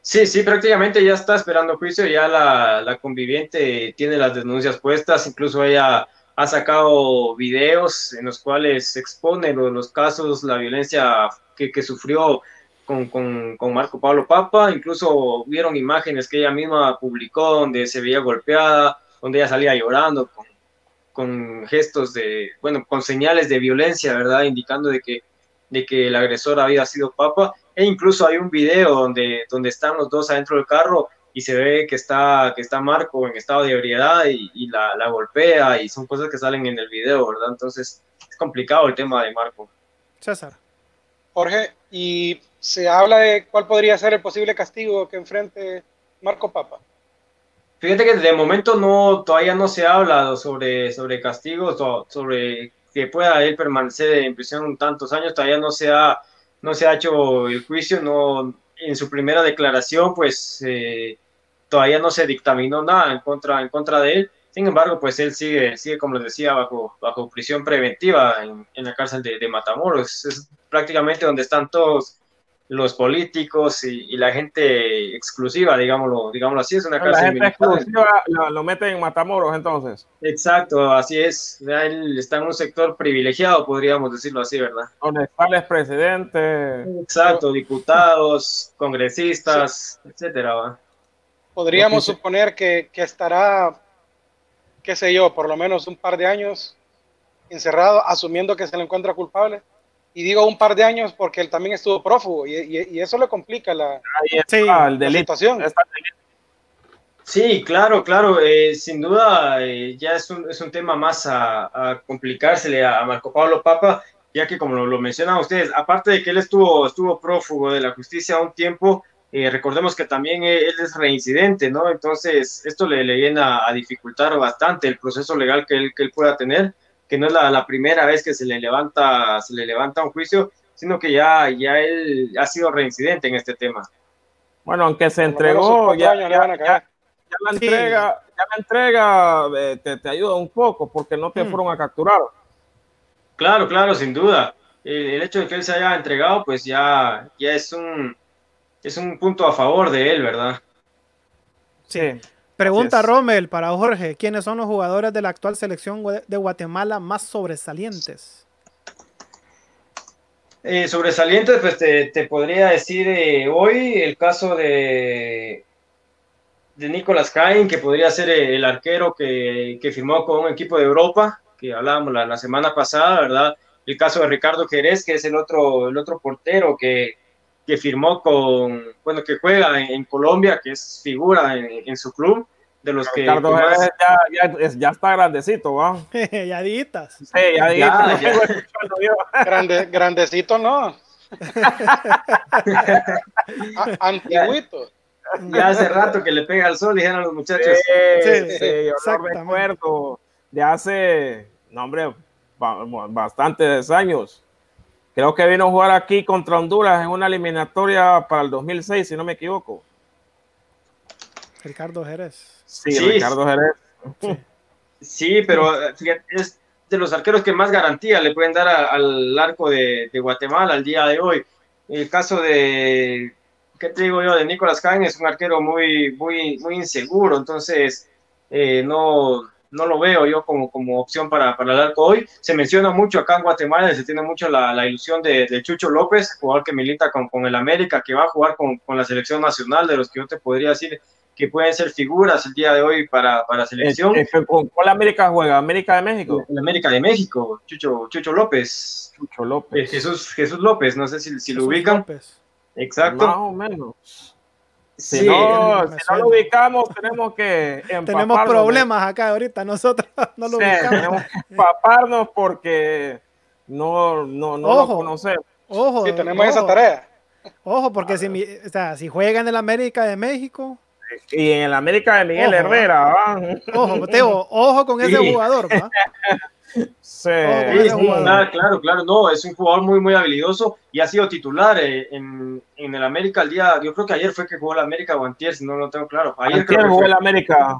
Sí, sí, prácticamente ya está esperando juicio, ya la, conviviente tiene las denuncias puestas, incluso ella ha sacado videos en los cuales expone los, casos, la violencia que, sufrió con, Marco Pablo Papa, incluso vieron imágenes que ella misma publicó donde se veía golpeada, donde ella salía llorando con gestos de, bueno, con señales de violencia, ¿verdad? Indicando de que, de que el agresor había sido Papa. E incluso hay un video donde, donde están los dos adentro del carro y se ve que está, que está Marco en estado de ebriedad y, la, la, golpea y son cosas que salen en el video, ¿verdad? Entonces es complicado el tema de Marco. César. Jorge, y se habla de cuál podría ser el posible castigo que enfrente Marco Papa. Fíjate que de momento no, todavía no se habla sobre, sobre castigos, sobre que pueda él permanecer en prisión tantos años, todavía no se ha, no se ha hecho el juicio, no, en su primera declaración, pues eh, todavía no se dictaminó nada en contra, en contra de él. Sin embargo, pues él sigue, sigue como les decía, bajo, bajo prisión preventiva en, la cárcel de, de Matamoros. Es prácticamente donde están todos los políticos y, la gente exclusiva, digámoslo, digámoslo así, es una cárcel. La gente exclusiva lo, mete en Matamoros, entonces. Exacto, así es. Él está en un sector privilegiado, podríamos decirlo así, ¿verdad? Donde el presidente. Exacto, diputados, congresistas, etcétera. Podríamos suponer que, que estará, qué sé yo, por lo menos un par de años encerrado, asumiendo que se le encuentra culpable. Y digo un par de años porque él también estuvo prófugo y, y, eso le complica la, sí, la situación. Sí, claro, claro. Eh, sin duda eh, ya es un, es un, tema más a, a, complicársele a Marco Pablo Papa, ya que como lo, lo, mencionan ustedes, aparte de que él estuvo, estuvo prófugo de la justicia un tiempo, eh, recordemos que también él es reincidente, ¿no? Entonces esto le, le viene a, a, dificultar bastante el proceso legal que él, que él pueda tener que no es la, primera vez que se le levanta, se le levanta un juicio, sino que ya, ya él ha sido reincidente en este tema. Bueno, aunque se entregó, ya, ya, la entrega, ya la entrega eh, te, te, ayuda un poco porque no te hmm. fueron a capturar. Claro, claro, sin duda. El, hecho de que él se haya entregado, pues ya, ya es un es un punto a favor de él, ¿verdad? Sí. Pregunta Rommel para Jorge, ¿quiénes son los jugadores de la actual selección de Guatemala más sobresalientes? Eh, sobresalientes, pues te, podría decir eh, hoy el caso de, de Nicolás Cain, que podría ser el arquero que, firmó con un equipo de Europa, que hablábamos la, semana pasada, ¿verdad? El caso de Ricardo Jerez, que es el otro, el otro portero que, que firmó con, bueno, que juega en, Colombia, que es figura en, su club, de los que... Ricardo ya, ya, ya, está grandecito, ¿va? ya ditas. Sí, ya Ya, Grande, grandecito, no. Antiguito. Ya hace rato que le pega al sol, dijeron los muchachos. Sí, sí, sí yo lo recuerdo de hace, no hombre, bastantes años. Creo que vino a jugar aquí contra Honduras en una eliminatoria para el 2006, si no me equivoco. Ricardo Jerez. Sí, Ricardo Jerez. Sí. pero es de los arqueros que más garantía le pueden dar al arco de, Guatemala al día de hoy. El caso de, ¿qué te digo yo? De Nicolás Cain es un arquero muy, muy, muy inseguro, entonces eh, no, no lo veo yo como, como opción para, para el arco hoy. Se menciona mucho acá en Guatemala, se tiene mucho la, la ilusión de, de, Chucho López, jugador que milita con, con el América, que va a jugar con, con, la selección nacional, de los que yo te podría decir que pueden ser figuras el día de hoy para, para selección. ¿Con cuál América juega? ¿América de México? El América de México, Chucho, Chucho López. Chucho López. Eh, Jesús, Jesús López, no sé si, si lo ubican. López. Exacto. Más o menos. Si, no, si no lo ubicamos, tenemos que Tenemos problemas acá ahorita, nosotros no lo ubicamos. Tenemos que empaparnos porque no, no, no lo conocemos. Ojo, sí, tenemos esa tarea. Ojo, porque si, o sea, si juega en el América de México. Y en el América de Miguel Herrera, ¿va? Ojo, Teo, ojo con ese jugador, ¿va? Sí, claro, claro, no, es un jugador muy, muy habilidoso y ha sido titular eh, en, en, el América el día, yo creo que ayer fue que jugó el América o antier, si no lo tengo claro. Ayer jugó el América.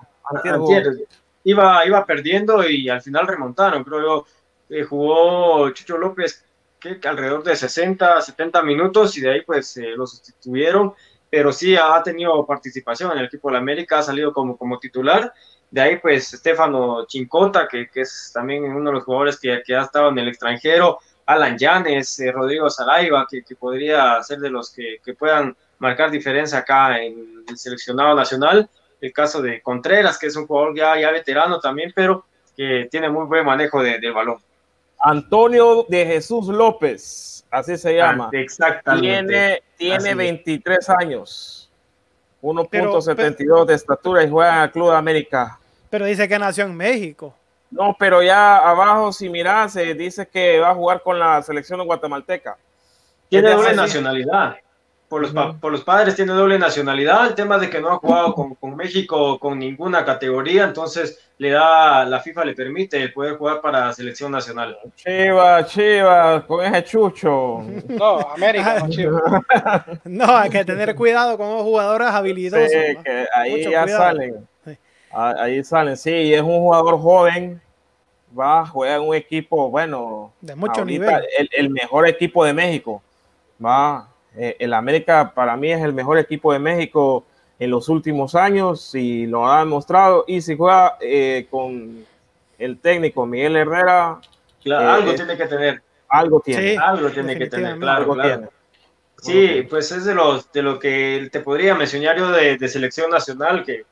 Iba, iba perdiendo y al final remontaron, creo yo. Eh, jugó Chucho López que alrededor de 60, 70 minutos y de ahí pues eh, lo sustituyeron, pero sí ha tenido participación en el equipo del América, ha salido como, como titular de ahí, pues, Estefano Chincota, que, que, es también uno de los jugadores que, que, ha estado en el extranjero, Alan Llanes, eh, Rodrigo Saraiva, que, que, podría ser de los que, puedan marcar diferencia acá en el seleccionado nacional. El caso de Contreras, que es un jugador ya, ya veterano también, pero que tiene muy buen manejo de, del balón. Antonio de Jesús López, así se llama. Ah, exactamente. Tiene, tiene Así es. 23 años, 1.72 de estatura y juega en el Club de América. Pero dice que nació en México. No, pero ya abajo, si miras, se dice que va a jugar con la selección guatemalteca. Tiene doble nacionalidad. Por los, pa- por los padres tiene doble nacionalidad. El tema de que no ha jugado con, con México con ninguna categoría, entonces le da, la FIFA le permite el poder jugar para la selección nacional. Chivas, Chivas, con ese chucho. No, América, no Chivas. No, hay que tener cuidado con los jugadores habilidosos. Sí, ¿no? que ahí Mucho ya cuidado. salen. Ah, Ahí salen, sí, y es un jugador joven. Va, juega en un equipo, bueno, De mucho ahorita nivel. El, el mejor equipo de México. Va, eh, el América para mí es el mejor equipo de México en los últimos años y lo ha demostrado. Y si juega eh, con el técnico Miguel Herrera, Claro, Eh, algo tiene que tener. algo tiene. Sí. Algo tiene que tener, claro, algo claro. tiene. Sí, pues es de los de lo que te podría mencionar yo de, de selección nacional que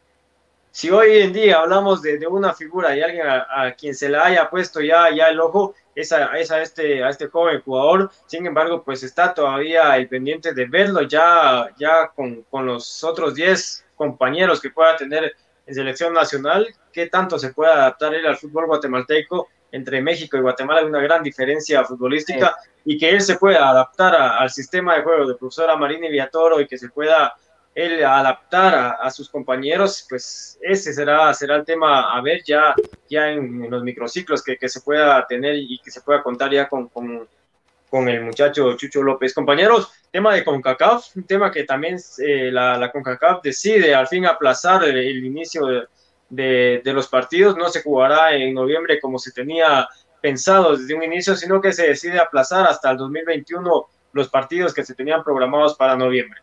si hoy en día hablamos de, de una figura y alguien a, a quien se le haya puesto ya, ya el ojo es a, es a este a este joven jugador, sin embargo pues está todavía el pendiente de verlo ya ya con, con los otros 10 compañeros que pueda tener en selección nacional, qué tanto se puede adaptar él al fútbol guatemalteco entre México y Guatemala hay una gran diferencia futbolística y que él se pueda adaptar a- al sistema de juego del profesor Amarini Villatoro y que se pueda él adaptar a, sus compañeros, pues ese será, será el tema a ver ya, ya en, los microciclos que, que se pueda tener y que se pueda contar ya con, con, con el muchacho Chucho López. Compañeros, tema de CONCACAF, un tema que también eh, la, CONCACAF decide al fin aplazar el, el inicio de, de, de los partidos, no se jugará en noviembre como se tenía pensado desde un inicio, sino que se decide aplazar hasta el 2021 los partidos que se tenían programados para noviembre.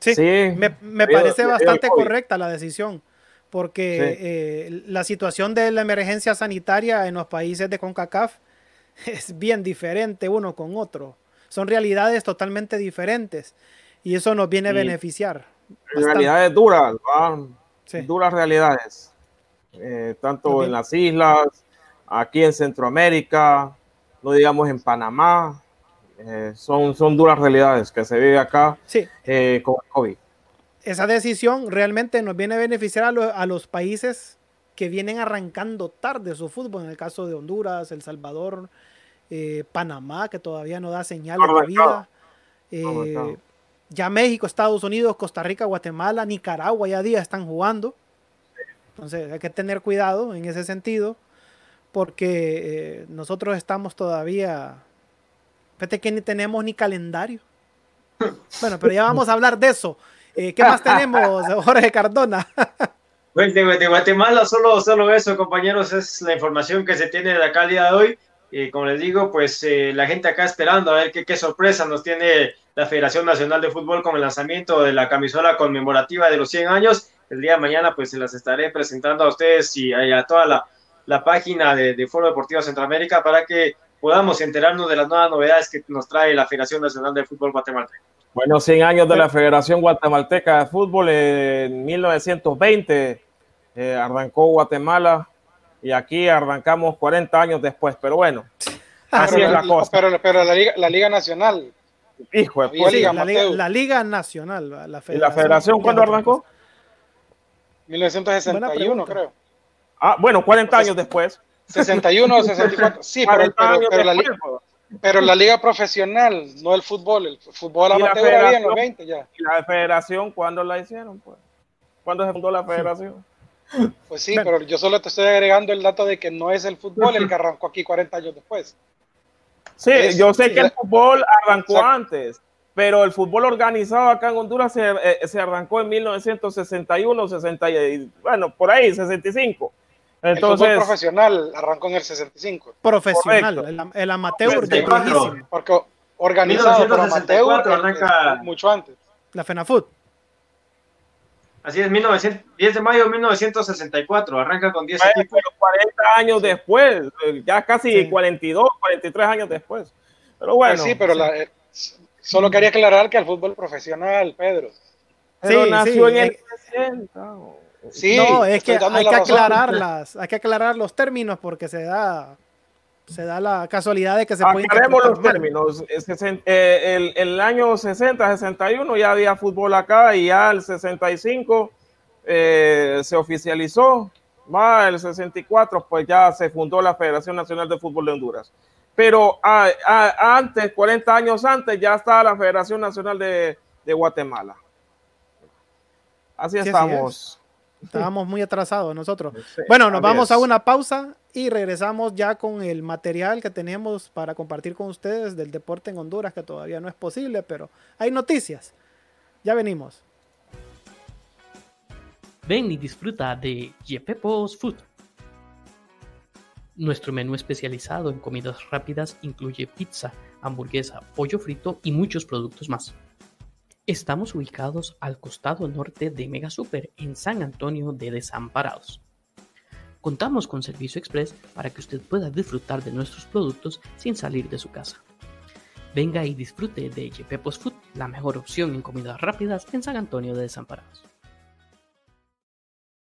Sí, Sí, me, parece bastante correcta la decisión, porque eh, la situación de la emergencia sanitaria en los países de CONCACAF es bien diferente uno con otro. Son realidades totalmente diferentes y eso nos viene a beneficiar. realidades duras, duras realidades, eh, tanto Muy en las islas, aquí en Centroamérica, no digamos en Panamá, eh, son, son duras realidades que se vive acá Sí, eh, con el COVID. esa decisión realmente nos viene a beneficiar a, lo- a los países que vienen arrancando tarde su fútbol, en el caso de Honduras, El Salvador, eh, Panamá, que todavía no da señales de vida. ya México, Estados Unidos, Costa Rica, Guatemala, Nicaragua ya día están jugando. Entonces hay que tener cuidado en ese sentido, porque eh, nosotros estamos todavía, fíjate que ni tenemos ni calendario. Bueno, pero ya vamos a hablar de eso. Eh, ¿Qué más tenemos, Jorge Cardona? Pues de, de Guatemala solo, solo eso, compañeros, es la información que se tiene de acá el día de hoy. Y como les digo, pues eh, la gente acá esperando a ver qué, qué sorpresa nos tiene la Federación Nacional de Fútbol con el lanzamiento de la camisola conmemorativa de los 100 años. El día de mañana pues se las estaré presentando a ustedes y a, toda la, la página de, de Foro Deportivo Centroamérica para que podamos enterarnos de las nuevas novedades que nos trae la Federación Nacional de Fútbol guatemalteco. Bueno, 100 años de la Federación Guatemalteca de Fútbol en 1920 eh, arrancó Guatemala y aquí arrancamos 40 años después, pero bueno, así pero, es la cosa. pero, pero la, Liga, la Liga Nacional, Hijo de la, Liga, Amateur. la Liga Nacional. La ¿Y la Federación cuándo arrancó? 1961 pregunta. creo. Ah, bueno, 40 años después. 61 o 64. Sí, pero, 40 pero, pero la, después, li- pues. pero la liga profesional, no el fútbol. El fútbol amateur había en los federación. 20 ya. ¿Y la federación cuándo la hicieron? Pues? ¿Cuándo se fundó la federación? Pues sí, pero yo solo te estoy agregando el dato de que no es el fútbol el que arrancó aquí 40 años después. Sí, Es- yo sé que el fútbol arrancó Exacto. antes, pero el fútbol organizado acá en Honduras se, eh, se arrancó en 1961, 60, y- bueno, por ahí, 65. El fútbol Entonces, profesional arrancó en el 65. Profesional. El, el amateur ya 64. viejísimo. Porque organizado 1964 amateur arranca- mucho antes. La FENAFUT. Así es, 1900 10 de mayo de 1964, arranca con 10 bueno, equipos. pero 40 años después, eh, ya casi Sí. 42, 43 años después. Pero bueno, Pues sí, pero la- eh, solo quería aclarar que el fútbol profesional, Pedro. pero Sí, nació sí, en el eh, 60. Sí, no, es que hay que aclararlas, hay que aclarar los términos porque se da se da la casualidad de que se puede Aclaremos los términos. Eh, el, el, año 60, 61 ya había fútbol acá y ya el 65 eh, se oficializó. Va el 64, pues ya se fundó la Federación Nacional de Fútbol de Honduras. Pero antes, 40 años antes, ya estaba la Federación Nacional de, de Guatemala. Así estamos. Estábamos muy atrasados nosotros. bueno, nos vamos a una pausa y regresamos ya con el material que tenemos para compartir con ustedes del deporte en Honduras, que todavía no es posible, pero hay noticias. Ya venimos. Ven y disfruta de Yepepos Food. Nuestro menú especializado en comidas rápidas incluye pizza, hamburguesa, pollo frito y muchos productos más. Estamos ubicados al costado norte de Mega Super en San Antonio de Desamparados. Contamos con servicio express para que usted pueda disfrutar de nuestros productos sin salir de su casa. Venga y disfrute de Yepepos Food, la mejor opción en comidas rápidas en San Antonio de Desamparados.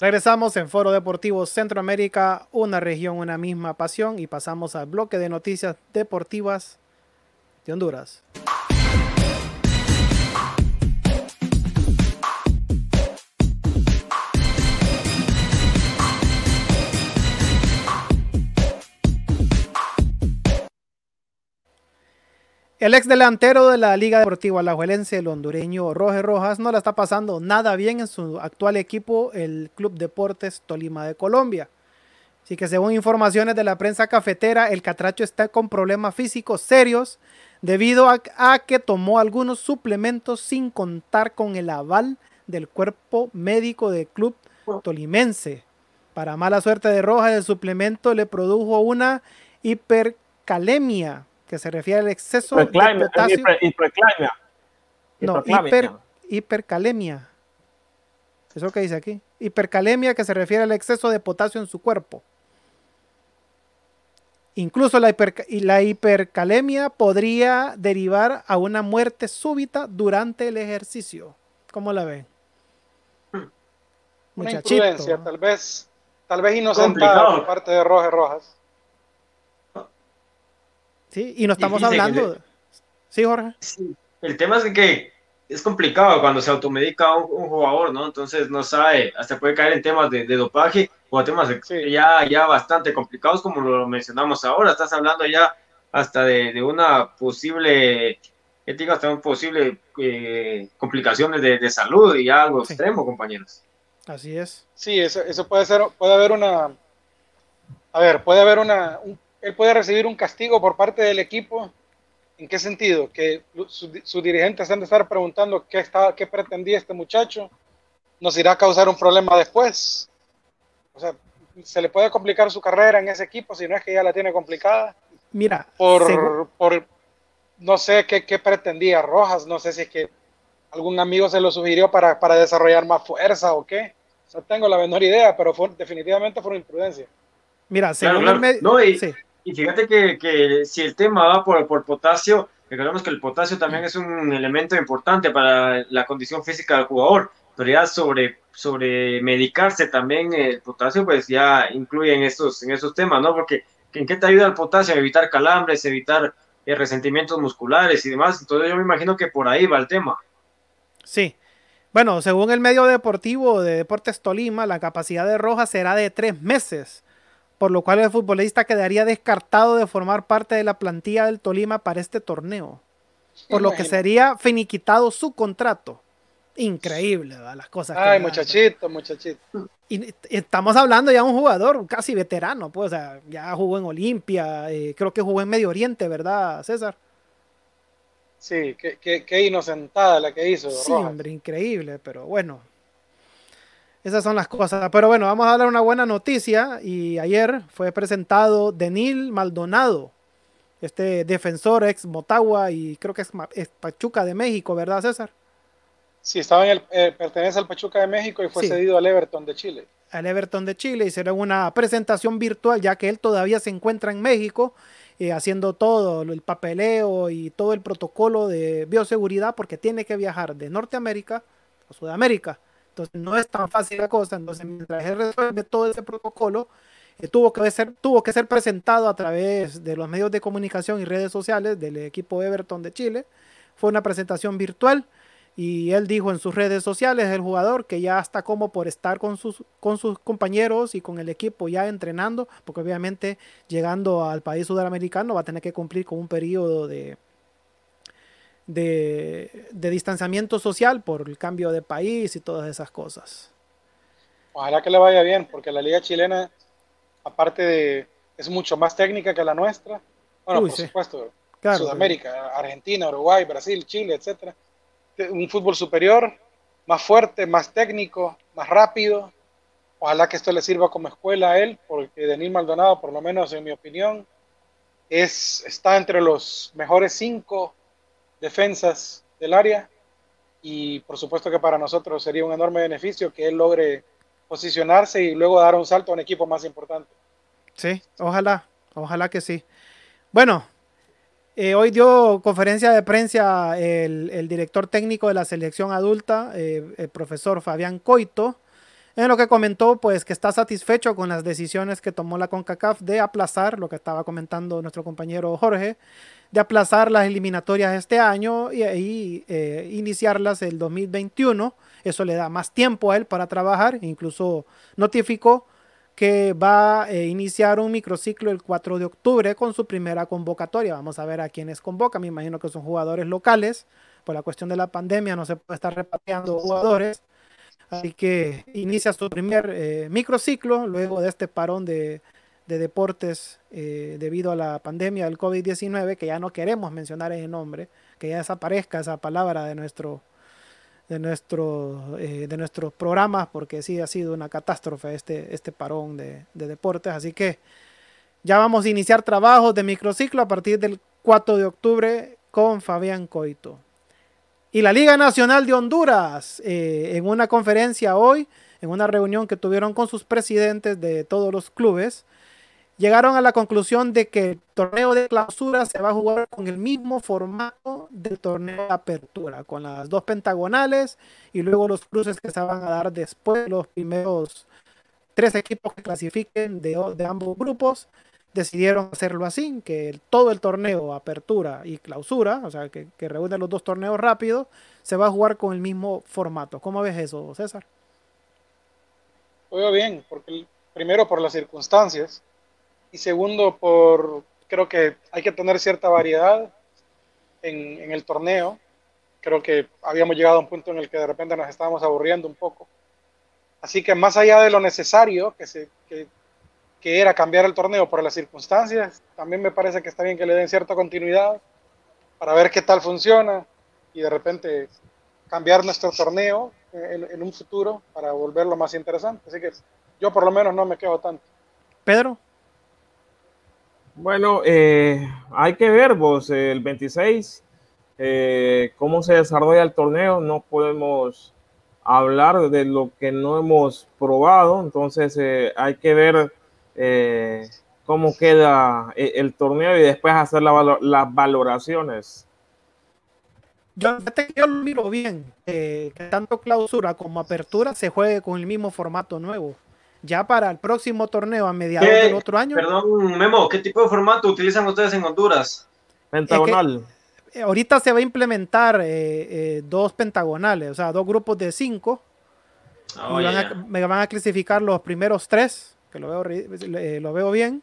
Regresamos en Foro Deportivo Centroamérica, una región, una misma pasión y pasamos al bloque de noticias deportivas de Honduras. El ex delantero de la Liga Deportiva Alajuelense, el hondureño Roger Rojas, no la está pasando nada bien en su actual equipo, el Club Deportes Tolima de Colombia. Así que según informaciones de la prensa cafetera, el Catracho está con problemas físicos serios debido a, que tomó algunos suplementos sin contar con el aval del cuerpo médico del club tolimense. Para mala suerte de Rojas, el suplemento le produjo una hipercalemia que se refiere al exceso de potasio. No, hiper, hipercalemia. Eso es lo que dice aquí. Hipercalemia que se refiere al exceso de potasio en su cuerpo. Incluso la, la hipercalemia podría derivar a una muerte súbita durante el ejercicio. ¿Cómo la ven? Una imprudencia, tal vez, tal vez inocentada por parte de Rojas Rojas. Sí, y no estamos hablando. Sí, Jorge. El tema es que es complicado cuando se automedica un, un, jugador, ¿no? Entonces no sabe, hasta puede caer en temas de, dopaje o temas ya, ya bastante complicados como lo mencionamos ahora. Estás hablando ya hasta de, una posible, ¿qué digo? Hasta un posible eh, complicaciones de, salud y algo extremo, compañeros. Así es. Sí, eso, eso puede ser, puede haber una, a ver, puede haber una, él puede recibir un castigo por parte del equipo. ¿En qué sentido? Que sus dirigentes han de estar preguntando qué, está, qué pretendía este muchacho. ¿Nos irá a causar un problema después? O sea, se le puede complicar su carrera en ese equipo si no es que ya la tiene complicada. Mira, por, por no sé qué, qué, pretendía Rojas, no sé si es que algún amigo se lo sugirió para, para desarrollar más fuerza o qué. No tengo la menor idea, pero fue, definitivamente fue una imprudencia. Mira, según el y fíjate que, que, si el tema va por, por potasio, recordemos que el potasio también es un elemento importante para la condición física del jugador, pero ya sobre, sobre medicarse también el potasio, pues ya incluye en estos, en esos temas, ¿no? Porque ¿En qué te ayuda el potasio? Evitar calambres, evitar eh, resentimientos musculares y demás. Entonces yo me imagino que por ahí va el tema. Sí. Bueno, según el medio deportivo de Deportes Tolima, la capacidad de Rojas será de tres meses, por lo cual el futbolista quedaría descartado de formar parte de la plantilla del Tolima para este torneo, por lo que sería finiquitado su contrato. Increíble, ¿verdad? las cosas. Ay, muchachito, muchachito. Y estamos hablando ya de un jugador casi veterano, pues, o sea, ya jugó en Olimpia, eh, creo que jugó en Medio Oriente, ¿verdad, César? Sí, qué, inocentada la que hizo. Sí, hombre, increíble, pero bueno. Esas son las cosas. Pero bueno, vamos a dar una buena noticia. Y ayer fue presentado Denil Maldonado, este defensor ex Motagua y creo que es, Pachuca de México, ¿verdad, César? Sí, estaba en el, eh, pertenece al Pachuca de México y fue cedido al Everton de Chile. Al Everton de Chile hicieron una presentación virtual, ya que él todavía se encuentra en México eh, haciendo todo el papeleo y todo el protocolo de bioseguridad porque tiene que viajar de Norteamérica a Sudamérica. Entonces no es tan fácil la cosa. Entonces mientras él resuelve todo ese protocolo, eh, tuvo, que ser, tuvo que ser presentado a través de los medios de comunicación y redes sociales del equipo Everton de Chile. Fue una presentación virtual y él dijo en sus redes sociales, el jugador, que ya está como por estar con sus, con sus compañeros y con el equipo ya entrenando, porque obviamente llegando al país sudamericano va a tener que cumplir con un periodo de, de, distanciamiento social por el cambio de país y todas esas cosas. Ojalá que le vaya bien, porque la liga chilena, aparte de, es mucho más técnica que la nuestra. Bueno, por supuesto, Sudamérica, Argentina, Uruguay, Brasil, Chile, etcétera un fútbol superior, más fuerte, más técnico, más rápido. Ojalá que esto le sirva como escuela a él, porque Denis Maldonado, por lo menos en mi opinión, es, está entre los mejores cinco defensas del área. Y por supuesto que para nosotros sería un enorme beneficio que él logre posicionarse y luego dar un salto a un equipo más importante. Sí, ojalá, ojalá que sí. Bueno, eh, hoy dio conferencia de prensa el, director técnico de la selección adulta, eh, el profesor Fabián Coito, en lo que comentó pues que está satisfecho con las decisiones que tomó la CONCACAF de aplazar, lo que estaba comentando nuestro compañero Jorge, de aplazar las eliminatorias este año y, y eh, iniciarlas el 2021. Eso le da más tiempo a él para trabajar, incluso notificó que va a iniciar un microciclo el 4 de octubre con su primera convocatoria. Vamos a ver a quiénes convoca. Me imagino que son jugadores locales. Por la cuestión de la pandemia no se puede estar repatriando jugadores. Así que inicia su primer eh, microciclo luego de este parón de, deportes eh, debido a la pandemia del COVID-19, que ya no queremos mencionar ese nombre, que ya desaparezca esa palabra de nuestro de, eh, de nuestros programas, porque sí ha sido una catástrofe este, este parón de, deportes. Así que ya vamos a iniciar trabajos de microciclo a partir del 4 de octubre con Fabián Coito. Y la Liga Nacional de Honduras, eh, en una conferencia hoy, en una reunión que tuvieron con sus presidentes de todos los clubes, llegaron a la conclusión de que el torneo de clausura se va a jugar con el mismo formato del torneo de apertura, con las dos pentagonales y luego los cruces que se van a dar después, los primeros tres equipos que clasifiquen de, ambos grupos decidieron hacerlo así, que todo el torneo, apertura y clausura, o sea, que, que reúne los dos torneos rápidos, se va a jugar con el mismo formato. ¿Cómo ves eso, César? Lo bien, porque primero por las circunstancias, y segundo por, creo que hay que tener cierta variedad en, en, el torneo. Creo que habíamos llegado a un punto en el que de repente nos estábamos aburriendo un poco. Así que más allá de lo necesario que, se, que, que era cambiar el torneo por las circunstancias, también me parece que está bien que le den cierta continuidad para ver qué tal funciona y de repente cambiar nuestro torneo en, en un futuro para volverlo más interesante. Así que yo por lo menos no me quedo tanto. Pedro. Bueno, eh, hay que ver vos el 26 eh, cómo se desarrolla el torneo. No podemos hablar de lo que no hemos probado, entonces eh, hay que ver cómo queda el, torneo y después hacer las valoraciones. Yo, yo lo miro bien, que tanto clausura como apertura se juegue con el mismo formato nuevo. ya para el próximo torneo a mediados del otro año. Perdón, Memo, ¿qué tipo de formato utilizan ustedes en Honduras? Pentagonal. Eh, ahorita se va a implementar eh, eh, dos pentagonales, o sea, dos grupos de cinco. Oh, me van a clasificar los primeros tres, que lo veo, lo veo bien.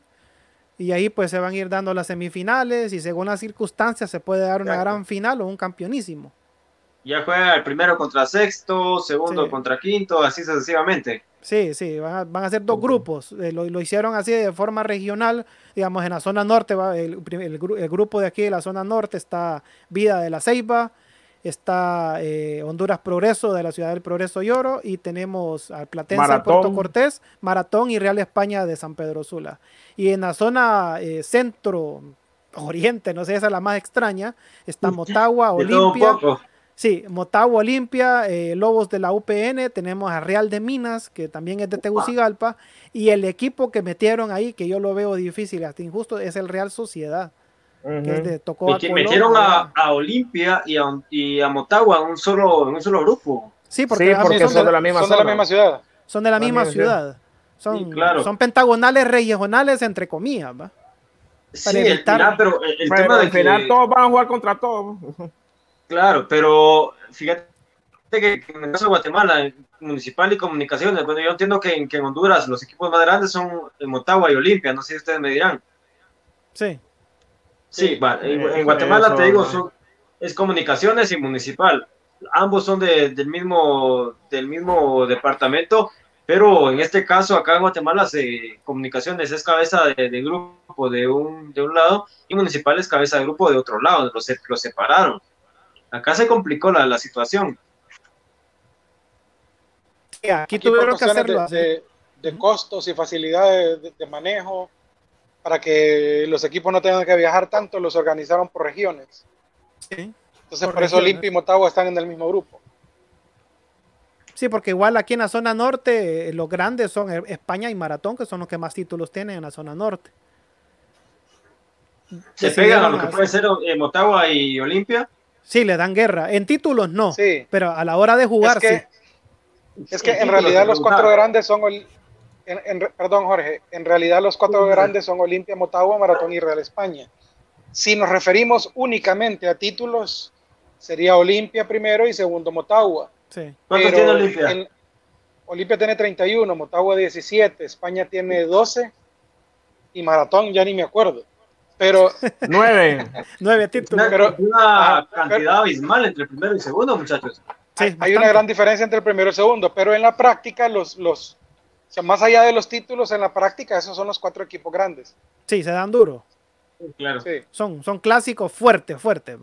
Y ahí pues se van a ir dando las semifinales y según las circunstancias se puede dar una gran final o un campeonísimo. Ya juega el primero contra sexto, segundo contra quinto, así sucesivamente. Sí, sí, van a, ser dos grupos. Eh, lo, hicieron así de forma regional. Digamos, en la zona norte, va, el, grupo de aquí de la zona norte está Vida de la Ceiba, está eh, Honduras Progreso de la Ciudad del Progreso y Oro, y tenemos al Platense Puerto Cortés, Maratón y Real España de San Pedro Sula. Y en la zona eh, centro oriente, no sé, esa es la más extraña, está Motagua, Olimpia. Sí, Motagua Olimpia, eh, Lobos de la UPN, tenemos a Real de Minas, que también es de Tegucigalpa, y el equipo que metieron ahí, que yo lo veo difícil, hasta injusto, es el Real Sociedad. Que tocó a metieron a, Olimpia y a, y a, Motagua en un solo, en un solo grupo. Sí, porque, son, de, la misma, ciudad. Son de la misma ciudad. Son, son pentagonales regionales, entre comillas, ¿va? sí, el pero el, tema de final todos van a jugar contra todos. Claro, pero fíjate que en el caso de Guatemala, municipal y comunicaciones, bueno, yo entiendo que en, que en Honduras los equipos más grandes son Motagua y Olimpia, no sé si ustedes me dirán. Sí. Sí, en, Guatemala te digo, es comunicaciones y municipal. Ambos son del, mismo, del mismo departamento, pero en este caso acá en Guatemala se, comunicaciones es cabeza de, grupo de un, de un lado y municipal es cabeza de grupo de otro lado, los, los separaron. Acá se complicó la, la situación. aquí, tuvieron que hacerlo. De, de, costos y facilidades de, manejo para que los equipos no tengan que viajar tanto, los organizaron por regiones. Sí, Entonces, por, eso Olimpia y Motagua están en el mismo grupo. Sí, porque igual aquí en la zona norte, eh, los grandes son España y Maratón, que son los que más títulos tienen en la zona norte. ¿Se pegan a lo que puede ser eh, Motagua y Olimpia? Sí, le dan guerra. En títulos no. Sí. Pero a la hora de jugar, es que, sí. Es que en realidad los cuatro grandes son. Perdón, Jorge. En realidad los cuatro grandes son Olimpia, Motagua, Maratón y Real España. Si nos referimos únicamente a títulos, sería Olimpia primero y segundo Motagua. Sí. ¿Cuántos tiene Olimpia? Olimpia tiene 31, Motagua 17, España tiene 12 y Maratón ya ni me acuerdo. Pero. Nueve. Nueve títulos. Pero, una cantidad abismal entre el primero y segundo, muchachos. Sí, hay una gran diferencia entre el primero y el segundo, pero en la práctica, los, los, o sea, más allá de los títulos, en la práctica, esos son los cuatro equipos grandes. Sí, se dan duro. Claro. Sí. Son, son clásicos fuertes, fuertes.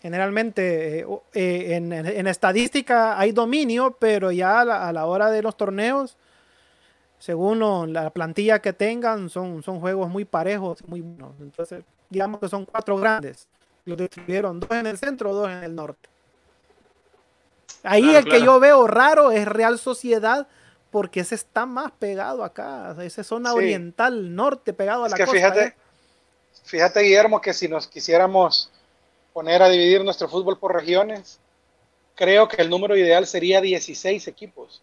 Generalmente, eh, eh, en, en, estadística hay dominio, pero ya a la hora de los torneos según la plantilla que tengan, son, son juegos muy parejos, muy buenos. Entonces, digamos que son cuatro grandes. Los distribuyeron dos en el centro, dos en el norte. Ahí el que yo veo raro es Real Sociedad, porque ese está más pegado acá, esa zona oriental, norte, pegado a la costa. Fíjate, ¿eh? fíjate, Guillermo, que si nos quisiéramos poner a dividir nuestro fútbol por regiones, creo que el número ideal sería 16 equipos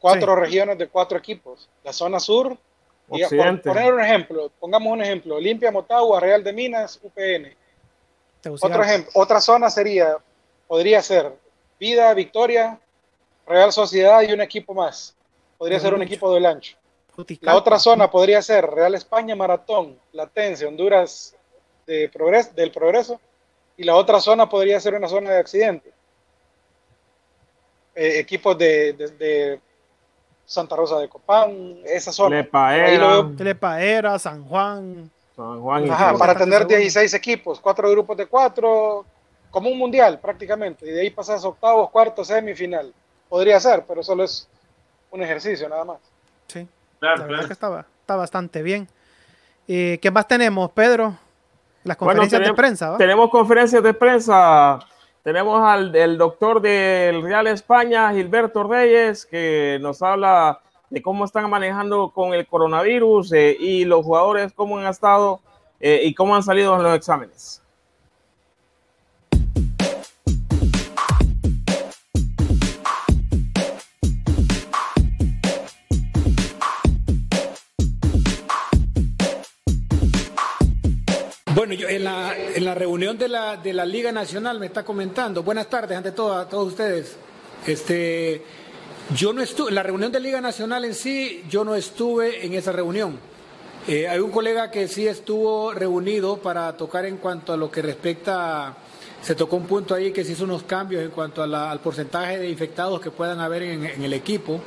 cuatro regiones de cuatro equipos. La zona sur, por poner un ejemplo, pongamos un ejemplo, Olimpia, Motagua, Real de Minas, UPN. Otro ejemplo, otra zona sería, podría ser Vida, Victoria, Real Sociedad y un equipo más. Podría ser un equipo del ancho. La otra zona podría ser Real España, Maratón, Latense, Honduras de progreso, del Progreso. Y la otra zona podría ser una zona de accidente. Eh, equipos de, Santa Rosa de Copán, esa zona. Lepaera, San Juan. San Juan Ajá, para tener 16 equipos, cuatro grupos de cuatro, como un mundial prácticamente. Y de ahí pasas octavos, cuartos, semifinal. Podría ser, pero solo es un ejercicio nada más. Sí, claro, la verdad que está, está bastante bien. ¿Y ¿Qué más tenemos, Pedro? Las conferencias de prensa. Tenemos conferencias de prensa tenemos al el doctor del Real España, Gilberto Reyes, que nos habla de cómo están manejando con el coronavirus eh, y los jugadores, cómo han estado eh, y cómo han salido en los exámenes. La reunión de la, de la Liga Nacional me está comentando. Buenas tardes ante todo a todos ustedes. Este, yo no estuve, en la reunión de Liga Nacional en sí, yo no estuve en esa reunión. Eh, hay un colega que sí estuvo reunido para tocar en cuanto a lo que respecta, se tocó un punto ahí que se hizo unos cambios en cuanto al porcentaje de infectados que puedan haber en, el equipo.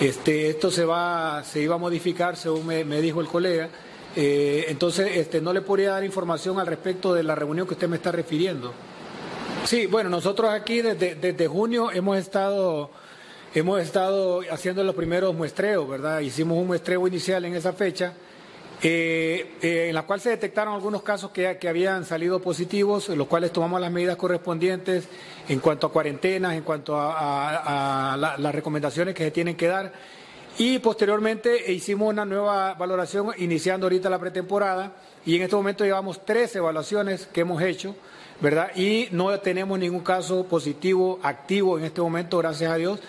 Este, esto se va, se iba a modificar, según me, dijo el colega. Eh, entonces, este, no le podría dar información al respecto de la reunión que usted me está refiriendo. Sí, bueno, nosotros aquí desde, desde junio hemos estado hemos estado haciendo los primeros muestreos, ¿verdad? Hicimos un muestreo inicial en esa fecha eh, eh, en la cual se detectaron algunos casos que, habían salido positivos, en los cuales tomamos las medidas correspondientes en cuanto a cuarentenas, en cuanto a, las recomendaciones que se tienen que dar. Y posteriormente hicimos una nueva valoración iniciando ahorita la pretemporada y en este momento llevamos tres evaluaciones que hemos hecho, ¿verdad? Y no tenemos ningún caso positivo activo en este momento, gracias a Dios.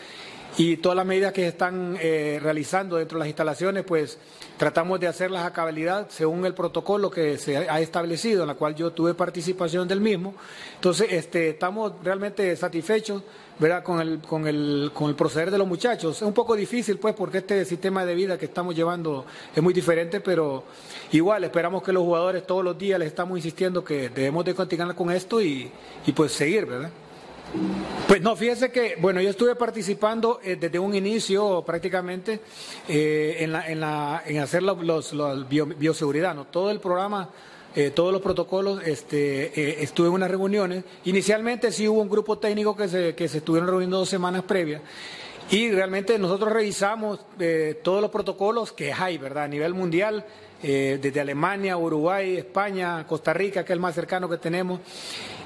Y todas las medidas que se están eh, realizando dentro de las instalaciones, pues Tratamos de hacerlas a cabalidad según el protocolo que se ha establecido, en la cual yo tuve participación del mismo. Entonces, este, estamos realmente satisfechos ¿verdad? Con, el, con, el, con el proceder de los muchachos. Es un poco difícil, pues, porque este sistema de vida que estamos llevando es muy diferente, pero igual esperamos que los jugadores todos los días les estamos insistiendo que debemos de continuar con esto y, y pues seguir, ¿verdad? Pues no, fíjese que, bueno, yo estuve participando eh, desde un inicio prácticamente eh, en, la, la, hacer los, bioseguridad, ¿no? Todo el programa, eh, todos los protocolos, este, estuve en unas reuniones. Inicialmente sí hubo un grupo técnico que se, que se estuvieron reuniendo dos semanas previas. Y realmente nosotros revisamos todos los protocolos que hay, ¿verdad? A nivel mundial, desde Alemania, Uruguay, España, Costa Rica, que es el más cercano que tenemos.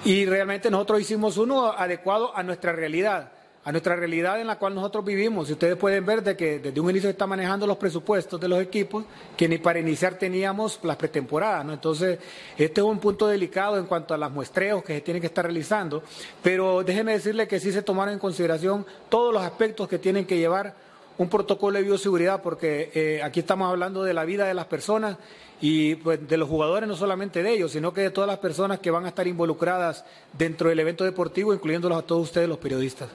Y realmente nosotros hicimos uno adecuado a nuestra realidad, a nuestra realidad en la cual nosotros vivimos. Y ustedes pueden ver de que desde un inicio se está manejando los presupuestos de los equipos, que ni para iniciar teníamos las pretemporadas. ¿no? Entonces, este es un punto delicado en cuanto a los muestreos que se tienen que estar realizando. Pero déjenme decirle que sí se tomaron en consideración todos los aspectos que tienen que llevar un protocolo de bioseguridad, porque eh, aquí estamos hablando de la vida de las personas y pues, de los jugadores, no solamente de ellos, sino que de todas las personas que van a estar involucradas dentro del evento deportivo, incluyéndolos a todos ustedes, los periodistas.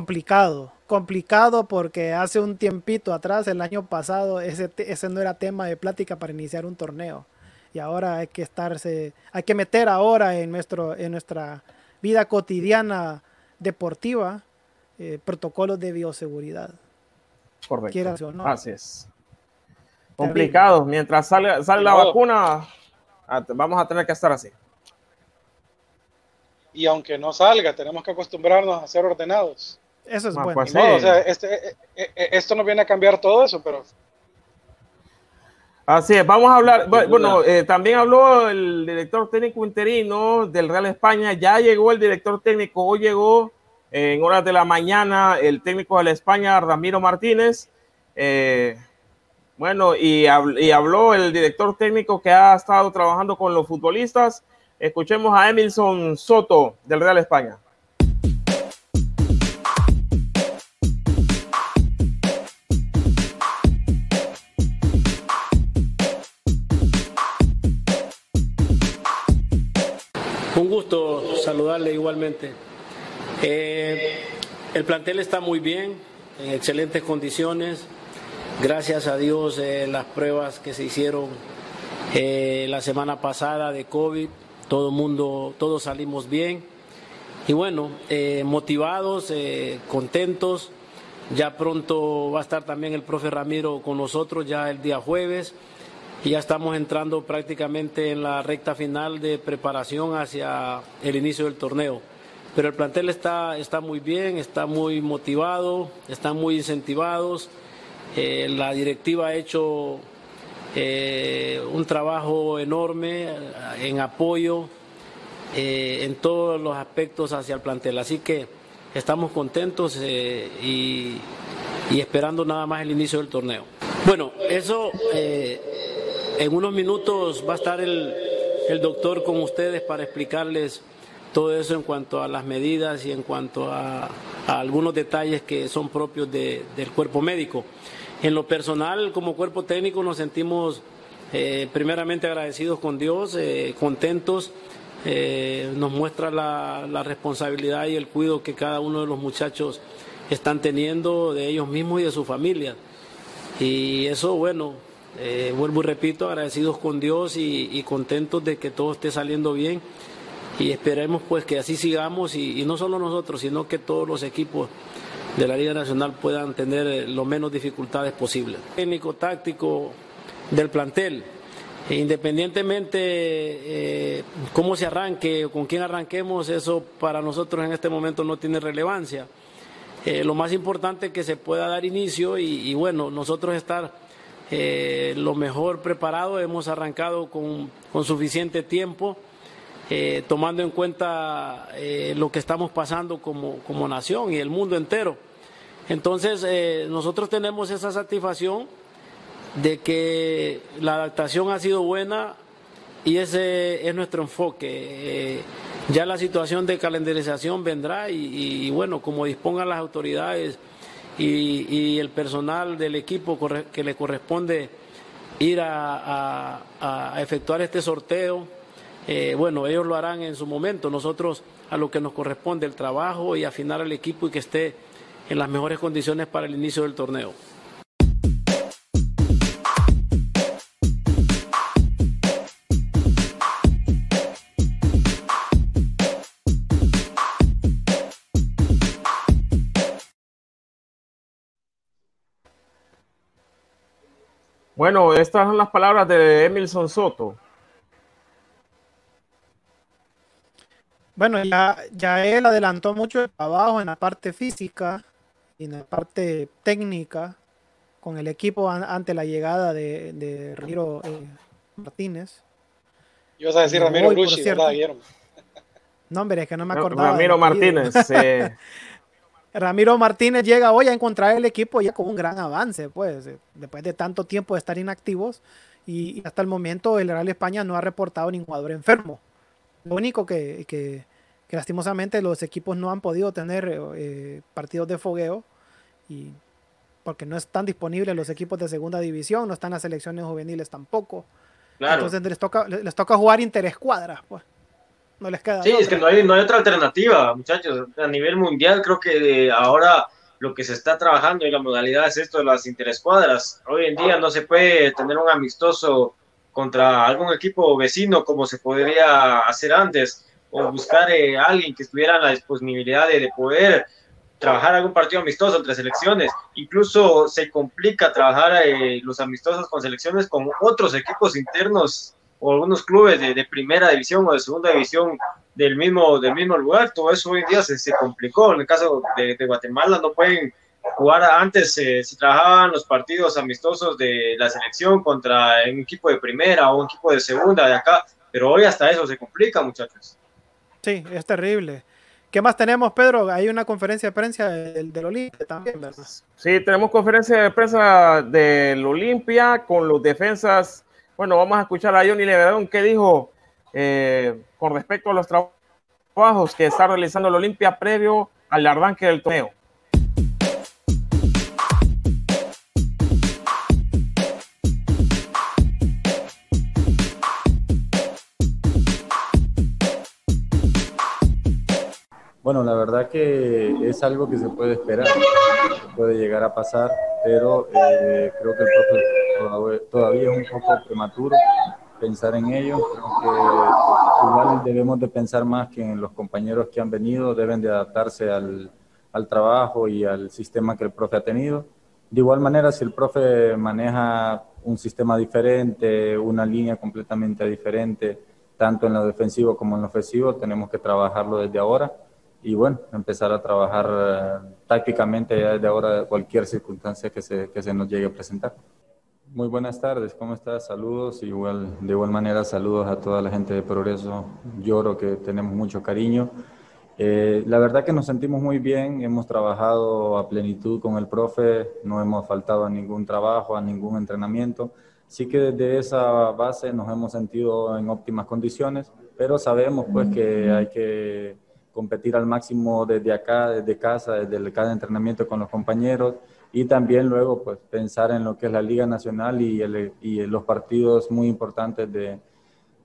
Complicado, complicado porque hace un tiempito atrás, el año pasado, ese, ese no era tema de plática para iniciar un torneo. Y ahora hay que estarse, hay que meter ahora en, nuestro, en nuestra vida cotidiana deportiva eh, protocolos de bioseguridad. Correcto. No. Así es. Complicado. Mientras sale, sale la vacuna, vamos a tener que estar así y aunque no salga, tenemos que acostumbrarnos a ser ordenados. Eso es ah, bueno. Pues este, eh, eh, eh, esto no viene a cambiar todo eso, pero... Así es, vamos a hablar, bueno, también habló el director técnico interino del Real España, ya llegó el director técnico, hoy llegó en horas de la mañana el técnico de la España, Ramiro Martínez. bueno, y, y habló el director técnico que ha estado trabajando con los futbolistas Escuchemos a Emilson Soto del Real España. Igualmente. Eh, el plantel está muy bien, en excelentes condiciones. Gracias a Dios eh, las pruebas que se hicieron eh, la semana pasada de COVID todo mundo, todos salimos bien. Y bueno, motivados, contentos. Ya pronto va a estar también el profe Ramiro con nosotros, ya el día jueves. Ya estamos entrando prácticamente en la recta final de preparación hacia el inicio del torneo. Pero el plantel está, está muy bien, está muy motivado, están muy incentivados. Eh, la directiva ha hecho eh, un trabajo enorme eh, en apoyo en todos los aspectos hacia el plantel. Así que estamos contentos y, esperando nada más el inicio del torneo. Bueno, eso en unos minutos va a estar el, doctor con ustedes para explicarles todo eso en cuanto a las medidas y en cuanto a, algunos detalles que son propios del cuerpo médico. En lo personal, como cuerpo técnico, nos sentimos eh, primeramente agradecidos con Dios, eh, contentos. Eh, nos muestra la, la, responsabilidad y el cuidado que cada uno de los muchachos están teniendo de ellos mismos y de su familia. Y eso, bueno, vuelvo y repito, agradecidos con Dios y, contentos de que todo esté saliendo bien. Y esperemos pues que así sigamos y, no solo nosotros, sino que todos los equipos de la Liga Nacional puedan tener eh, lo menos dificultades posible. Técnico táctico del plantel, e independientemente eh, cómo se arranque o con quién arranquemos, eso para nosotros en este momento no tiene relevancia. Eh, lo más importante es que se pueda dar inicio y, bueno, nosotros estar lo mejor preparado, hemos arrancado con, suficiente tiempo. tomando en cuenta lo que estamos pasando como, como nación y el mundo entero. Entonces, eh, nosotros tenemos esa satisfacción de que la adaptación ha sido buena y ese es nuestro enfoque. Eh, ya la situación de calendarización vendrá y, bueno, como dispongan las autoridades y, el personal del equipo que le corresponde ir a, efectuar este sorteo, eh, bueno, ellos lo harán en su momento. Nosotros a lo que nos corresponde el trabajo y afinar al equipo y que esté en las mejores condiciones para el inicio del torneo. Bueno, estas son las palabras de Emilson Soto. Bueno, ya, ya él adelantó mucho el trabajo en la parte física, y en la parte técnica con el equipo ante la llegada de, Ramiro eh, Martínez. Ibas a decir Ramiro Luchi, ¿verdad, Guillermo? No, hombre, es que no me acordaba. Ramiro Martínez. Ramiro Martínez llega hoy a encontrar el equipo ya con un gran avance, pues, eh, después de tanto tiempo de estar inactivos y, hasta el momento el Real España no ha reportado ningún jugador enfermo. Lo único que, que, lastimosamente los equipos no han podido tener eh, partidos de fogueo y porque no están disponibles los equipos de segunda división, no están las selecciones juveniles tampoco. Entonces les toca, les toca jugar interescuadras, pues. No les queda. Sí, es que no hay, no hay otra alternativa, muchachos. A nivel mundial, creo que ahora lo que se está trabajando y la modalidad es esto de las interescuadras. Hoy en día no se puede tener un amistoso contra algún equipo vecino como se podría hacer antes, o buscar eh, a alguien que estuviera en la disponibilidad de, de poder trabajar algún partido amistoso entre selecciones. Incluso se complica trabajar eh, los amistosos con selecciones con otros equipos internos o algunos clubes de, primera división o de segunda división del mismo, del mismo lugar. Todo eso hoy en día se, se complicó. En el caso de, Guatemala no pueden jugar antes, eh, se trabajaban los partidos amistosos de la selección contra un equipo de primera o un equipo de segunda de acá, pero hoy hasta eso se complica, muchachos. Sí, es terrible. ¿Qué más tenemos, Pedro? Hay una conferencia de prensa del, Olimpia también, ¿verdad? Sí, tenemos conferencia de prensa del Olimpia con los defensas. Bueno, vamos a escuchar a Johnny Levedón qué dijo eh, con respecto a los trabajos que está realizando el Olimpia previo al arranque del torneo. Bueno, la verdad que es algo que se puede esperar, puede llegar a pasar, pero eh, creo que el profe todavía es un poco prematuro pensar en ello. Creo que igual debemos de pensar más que en los compañeros que han venido, deben de adaptarse al, al trabajo y al sistema que el profe ha tenido. De igual manera, si el profe maneja un sistema diferente, una línea completamente diferente, tanto en lo defensivo como en lo ofensivo, tenemos que trabajarlo desde ahora y bueno, empezar a trabajar eh, tácticamente ya desde ahora cualquier circunstancia que se, que se nos llegue a presentar. Muy buenas tardes, ¿cómo estás? Saludos, igual, de igual manera saludos a toda la gente de Progreso, lloro que tenemos mucho cariño. Eh, la verdad que nos sentimos muy bien, hemos trabajado a plenitud con el profe, no hemos faltado a ningún trabajo, a ningún entrenamiento. Sí que desde esa base nos hemos sentido en óptimas condiciones, pero sabemos pues que hay que competir al máximo desde acá, desde casa, desde cada entrenamiento con los compañeros y también luego pues pensar en lo que es la Liga Nacional y, y los partidos muy importantes de,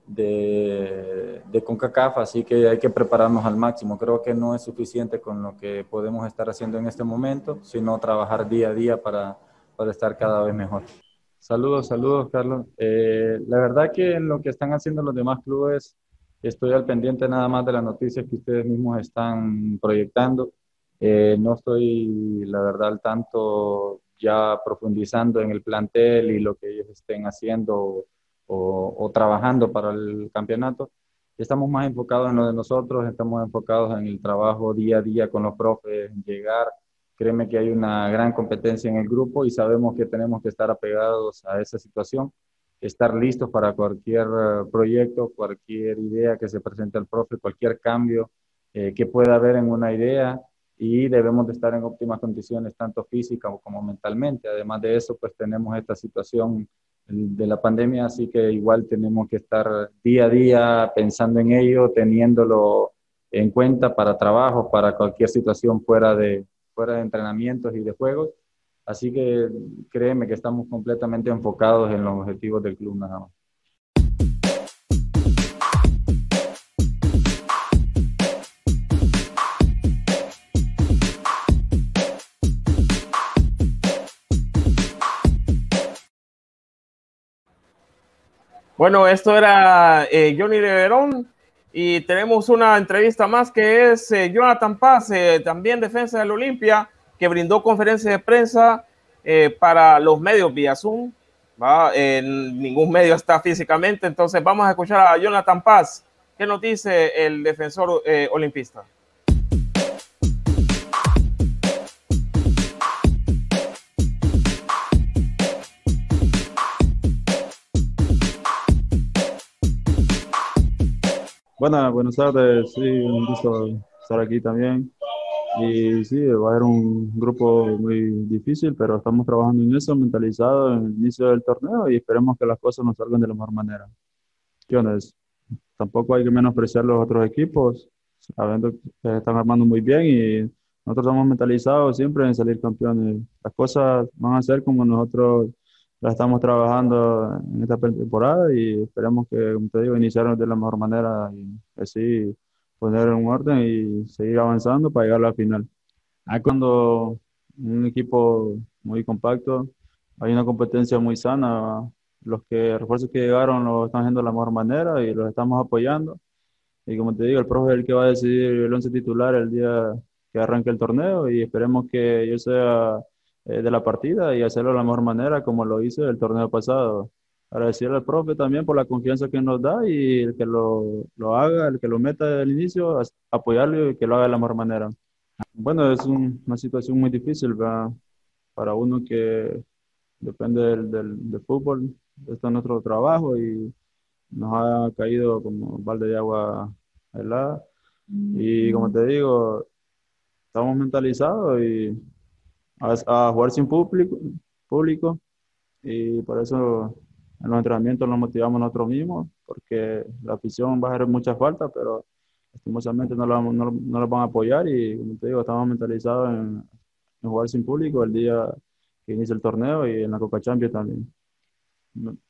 de, de, CONCACAF, así que hay que prepararnos al máximo. Creo que no es suficiente con lo que podemos estar haciendo en este momento, sino trabajar día a día para, para estar cada vez mejor. Saludos, saludos, Carlos. Eh, la verdad que en lo que están haciendo los demás clubes, estoy al pendiente nada más de las noticias que ustedes mismos están proyectando. Eh, no estoy, la verdad, al tanto ya profundizando en el plantel y lo que ellos estén haciendo o, trabajando para el campeonato. Estamos más enfocados en lo de nosotros, estamos enfocados en el trabajo día a día con los profes, llegar. Créeme que hay una gran competencia en el grupo y sabemos que tenemos que estar apegados a esa situación, estar listos para cualquier eh, proyecto, cualquier idea que se presente al profe, cualquier cambio eh, que pueda haber en una idea y debemos de estar en óptimas condiciones, tanto físicas como mentalmente. Además de eso, pues tenemos esta situación de la pandemia, así que igual tenemos que estar día a día pensando en ello, teniéndolo en cuenta para trabajo, para cualquier situación fuera de, fuera de entrenamientos y de juegos. Así que créeme que estamos completamente enfocados en los objetivos del club nada más. Bueno, esto era eh, Johnny Verón y tenemos una entrevista más que es eh, Jonathan Paz, eh, también defensa del Olimpia, que brindó conferencia de prensa para los medios vía Zoom. En ningún medio está físicamente, entonces vamos a escuchar a Jonathan Paz. ¿Qué nos dice el defensor olimpista? Buenas, buenas tardes, sí, un gusto estar aquí también. Y sí, va a ser un grupo muy difícil, pero estamos trabajando en eso, mentalizado en el inicio del torneo y esperemos que las cosas nos salgan de la mejor manera. Tampoco hay que menospreciar los otros equipos, sabiendo que están armando muy bien y nosotros estamos mentalizados siempre en salir campeones. Las cosas van a ser como nosotros la estamos trabajando en esta temporada y esperemos que, como te digo, iniciarnos de la mejor manera y así poner en orden y seguir avanzando para llegar a la final. Hay cuando un equipo muy compacto, hay una competencia muy sana, los que refuerzos que llegaron lo están haciendo de la mejor manera y los estamos apoyando. Y como te digo, el profe es el que va a decidir el once titular el día que arranque el torneo y esperemos que yo sea eh, de la partida y hacerlo de la mejor manera como lo hice el torneo pasado. Agradecerle al profe también por la confianza que nos da y el que lo, lo haga, el que lo meta desde el inicio, apoyarlo y que lo haga de la mejor manera. Bueno, es una situación muy difícil para uno que depende del, del, fútbol. Esto es nuestro trabajo y nos ha caído como balde de agua helada. Y como te digo, estamos mentalizados y a, jugar sin público, público y por eso en los entrenamientos nos motivamos nosotros mismos porque la afición va a hacer mucha falta, pero lastimosamente no la, no, no van a apoyar y como te digo, estamos mentalizados en, jugar sin público el día que inicia el torneo y en la Copa Champions también.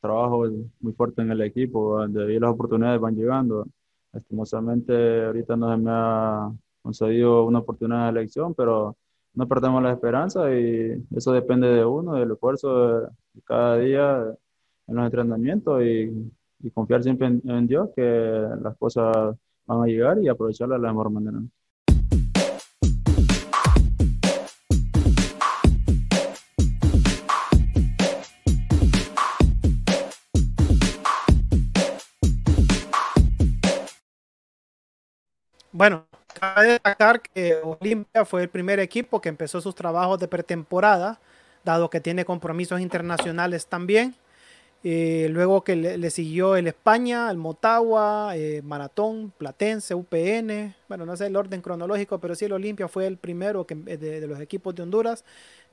Trabajo muy fuerte en el equipo, de ahí las oportunidades van llegando. Lastimosamente ahorita no se me ha concedido una oportunidad de elección, pero no perdemos la esperanza y eso depende de uno, del esfuerzo de, cada día en los entrenamientos y, confiar siempre en, Dios que las cosas van a llegar y aprovecharlas de la mejor manera. Bueno, Cabe destacar que Olimpia fue el primer equipo que empezó sus trabajos de pretemporada, dado que tiene compromisos internacionales también. Eh, luego que le, siguió el España, el Motagua, eh, Maratón, Platense, UPN. Bueno, no sé el orden cronológico, pero sí el Olimpia fue el primero que, de, de los equipos de Honduras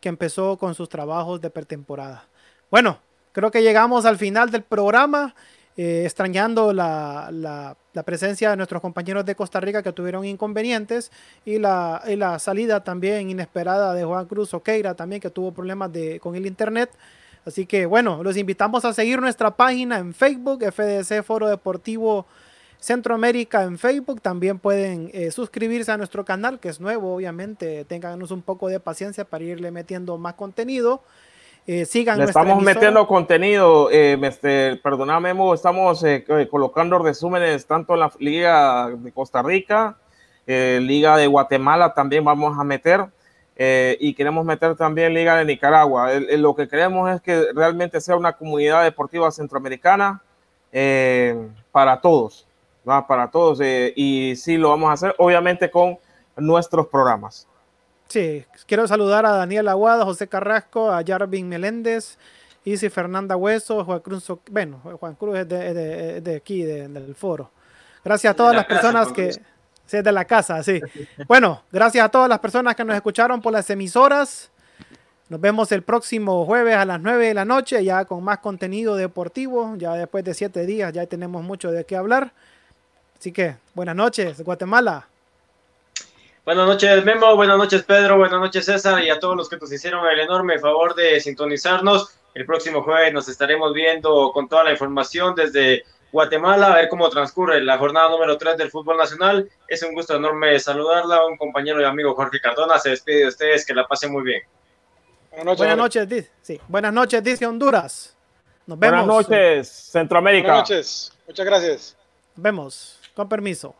que empezó con sus trabajos de pretemporada. Bueno, creo que llegamos al final del programa. Eh, extrañando la, la, la, presencia de nuestros compañeros de Costa Rica que tuvieron inconvenientes y la, y la salida también inesperada de Juan Cruz Oqueira también que tuvo problemas de, con el internet. Así que bueno, los invitamos a seguir nuestra página en Facebook, FDC Foro Deportivo Centroamérica en Facebook. También pueden eh, suscribirse a nuestro canal, que es nuevo, obviamente. Ténganos un poco de paciencia para irle metiendo más contenido. Eh, sigan Le estamos metiendo contenido, eh, este, perdóname, estamos eh, colocando resúmenes tanto en la Liga de Costa Rica, eh, Liga de Guatemala también vamos a meter y queremos meter también Liga de Nicaragua. lo que queremos es que realmente sea una comunidad deportiva centroamericana para todos, para todos y sí lo vamos a hacer, obviamente con nuestros programas. Sí, quiero saludar a Daniel Aguada, José Carrasco, a Jarvin Meléndez, Isi Fernanda Hueso, Juan Cruz, bueno, Juan Cruz es de, de, aquí, del foro. Gracias a todas las personas que... Sí, de la casa, sí. Bueno, gracias a todas las personas que nos escucharon por las emisoras. Nos vemos el próximo jueves a las 9 de la noche, ya con más contenido deportivo. Ya después de siete días ya tenemos mucho de qué hablar. Así que, buenas noches, Guatemala. Buenas noches, Memo. Buenas noches, Pedro. Buenas noches, César. Y a todos los que nos hicieron el enorme favor de sintonizarnos. El próximo jueves nos estaremos viendo con toda la información desde Guatemala, a ver cómo transcurre la jornada número 3 del fútbol nacional. Es un gusto enorme saludarla. Un compañero y amigo Jorge Cardona se despide de ustedes. Que la pasen muy bien. Buenas noches, dice, sí. Buenas noches, dice Honduras. Nos vemos. Buenas noches, Centroamérica. Buenas noches. Muchas gracias. Nos vemos. Con permiso.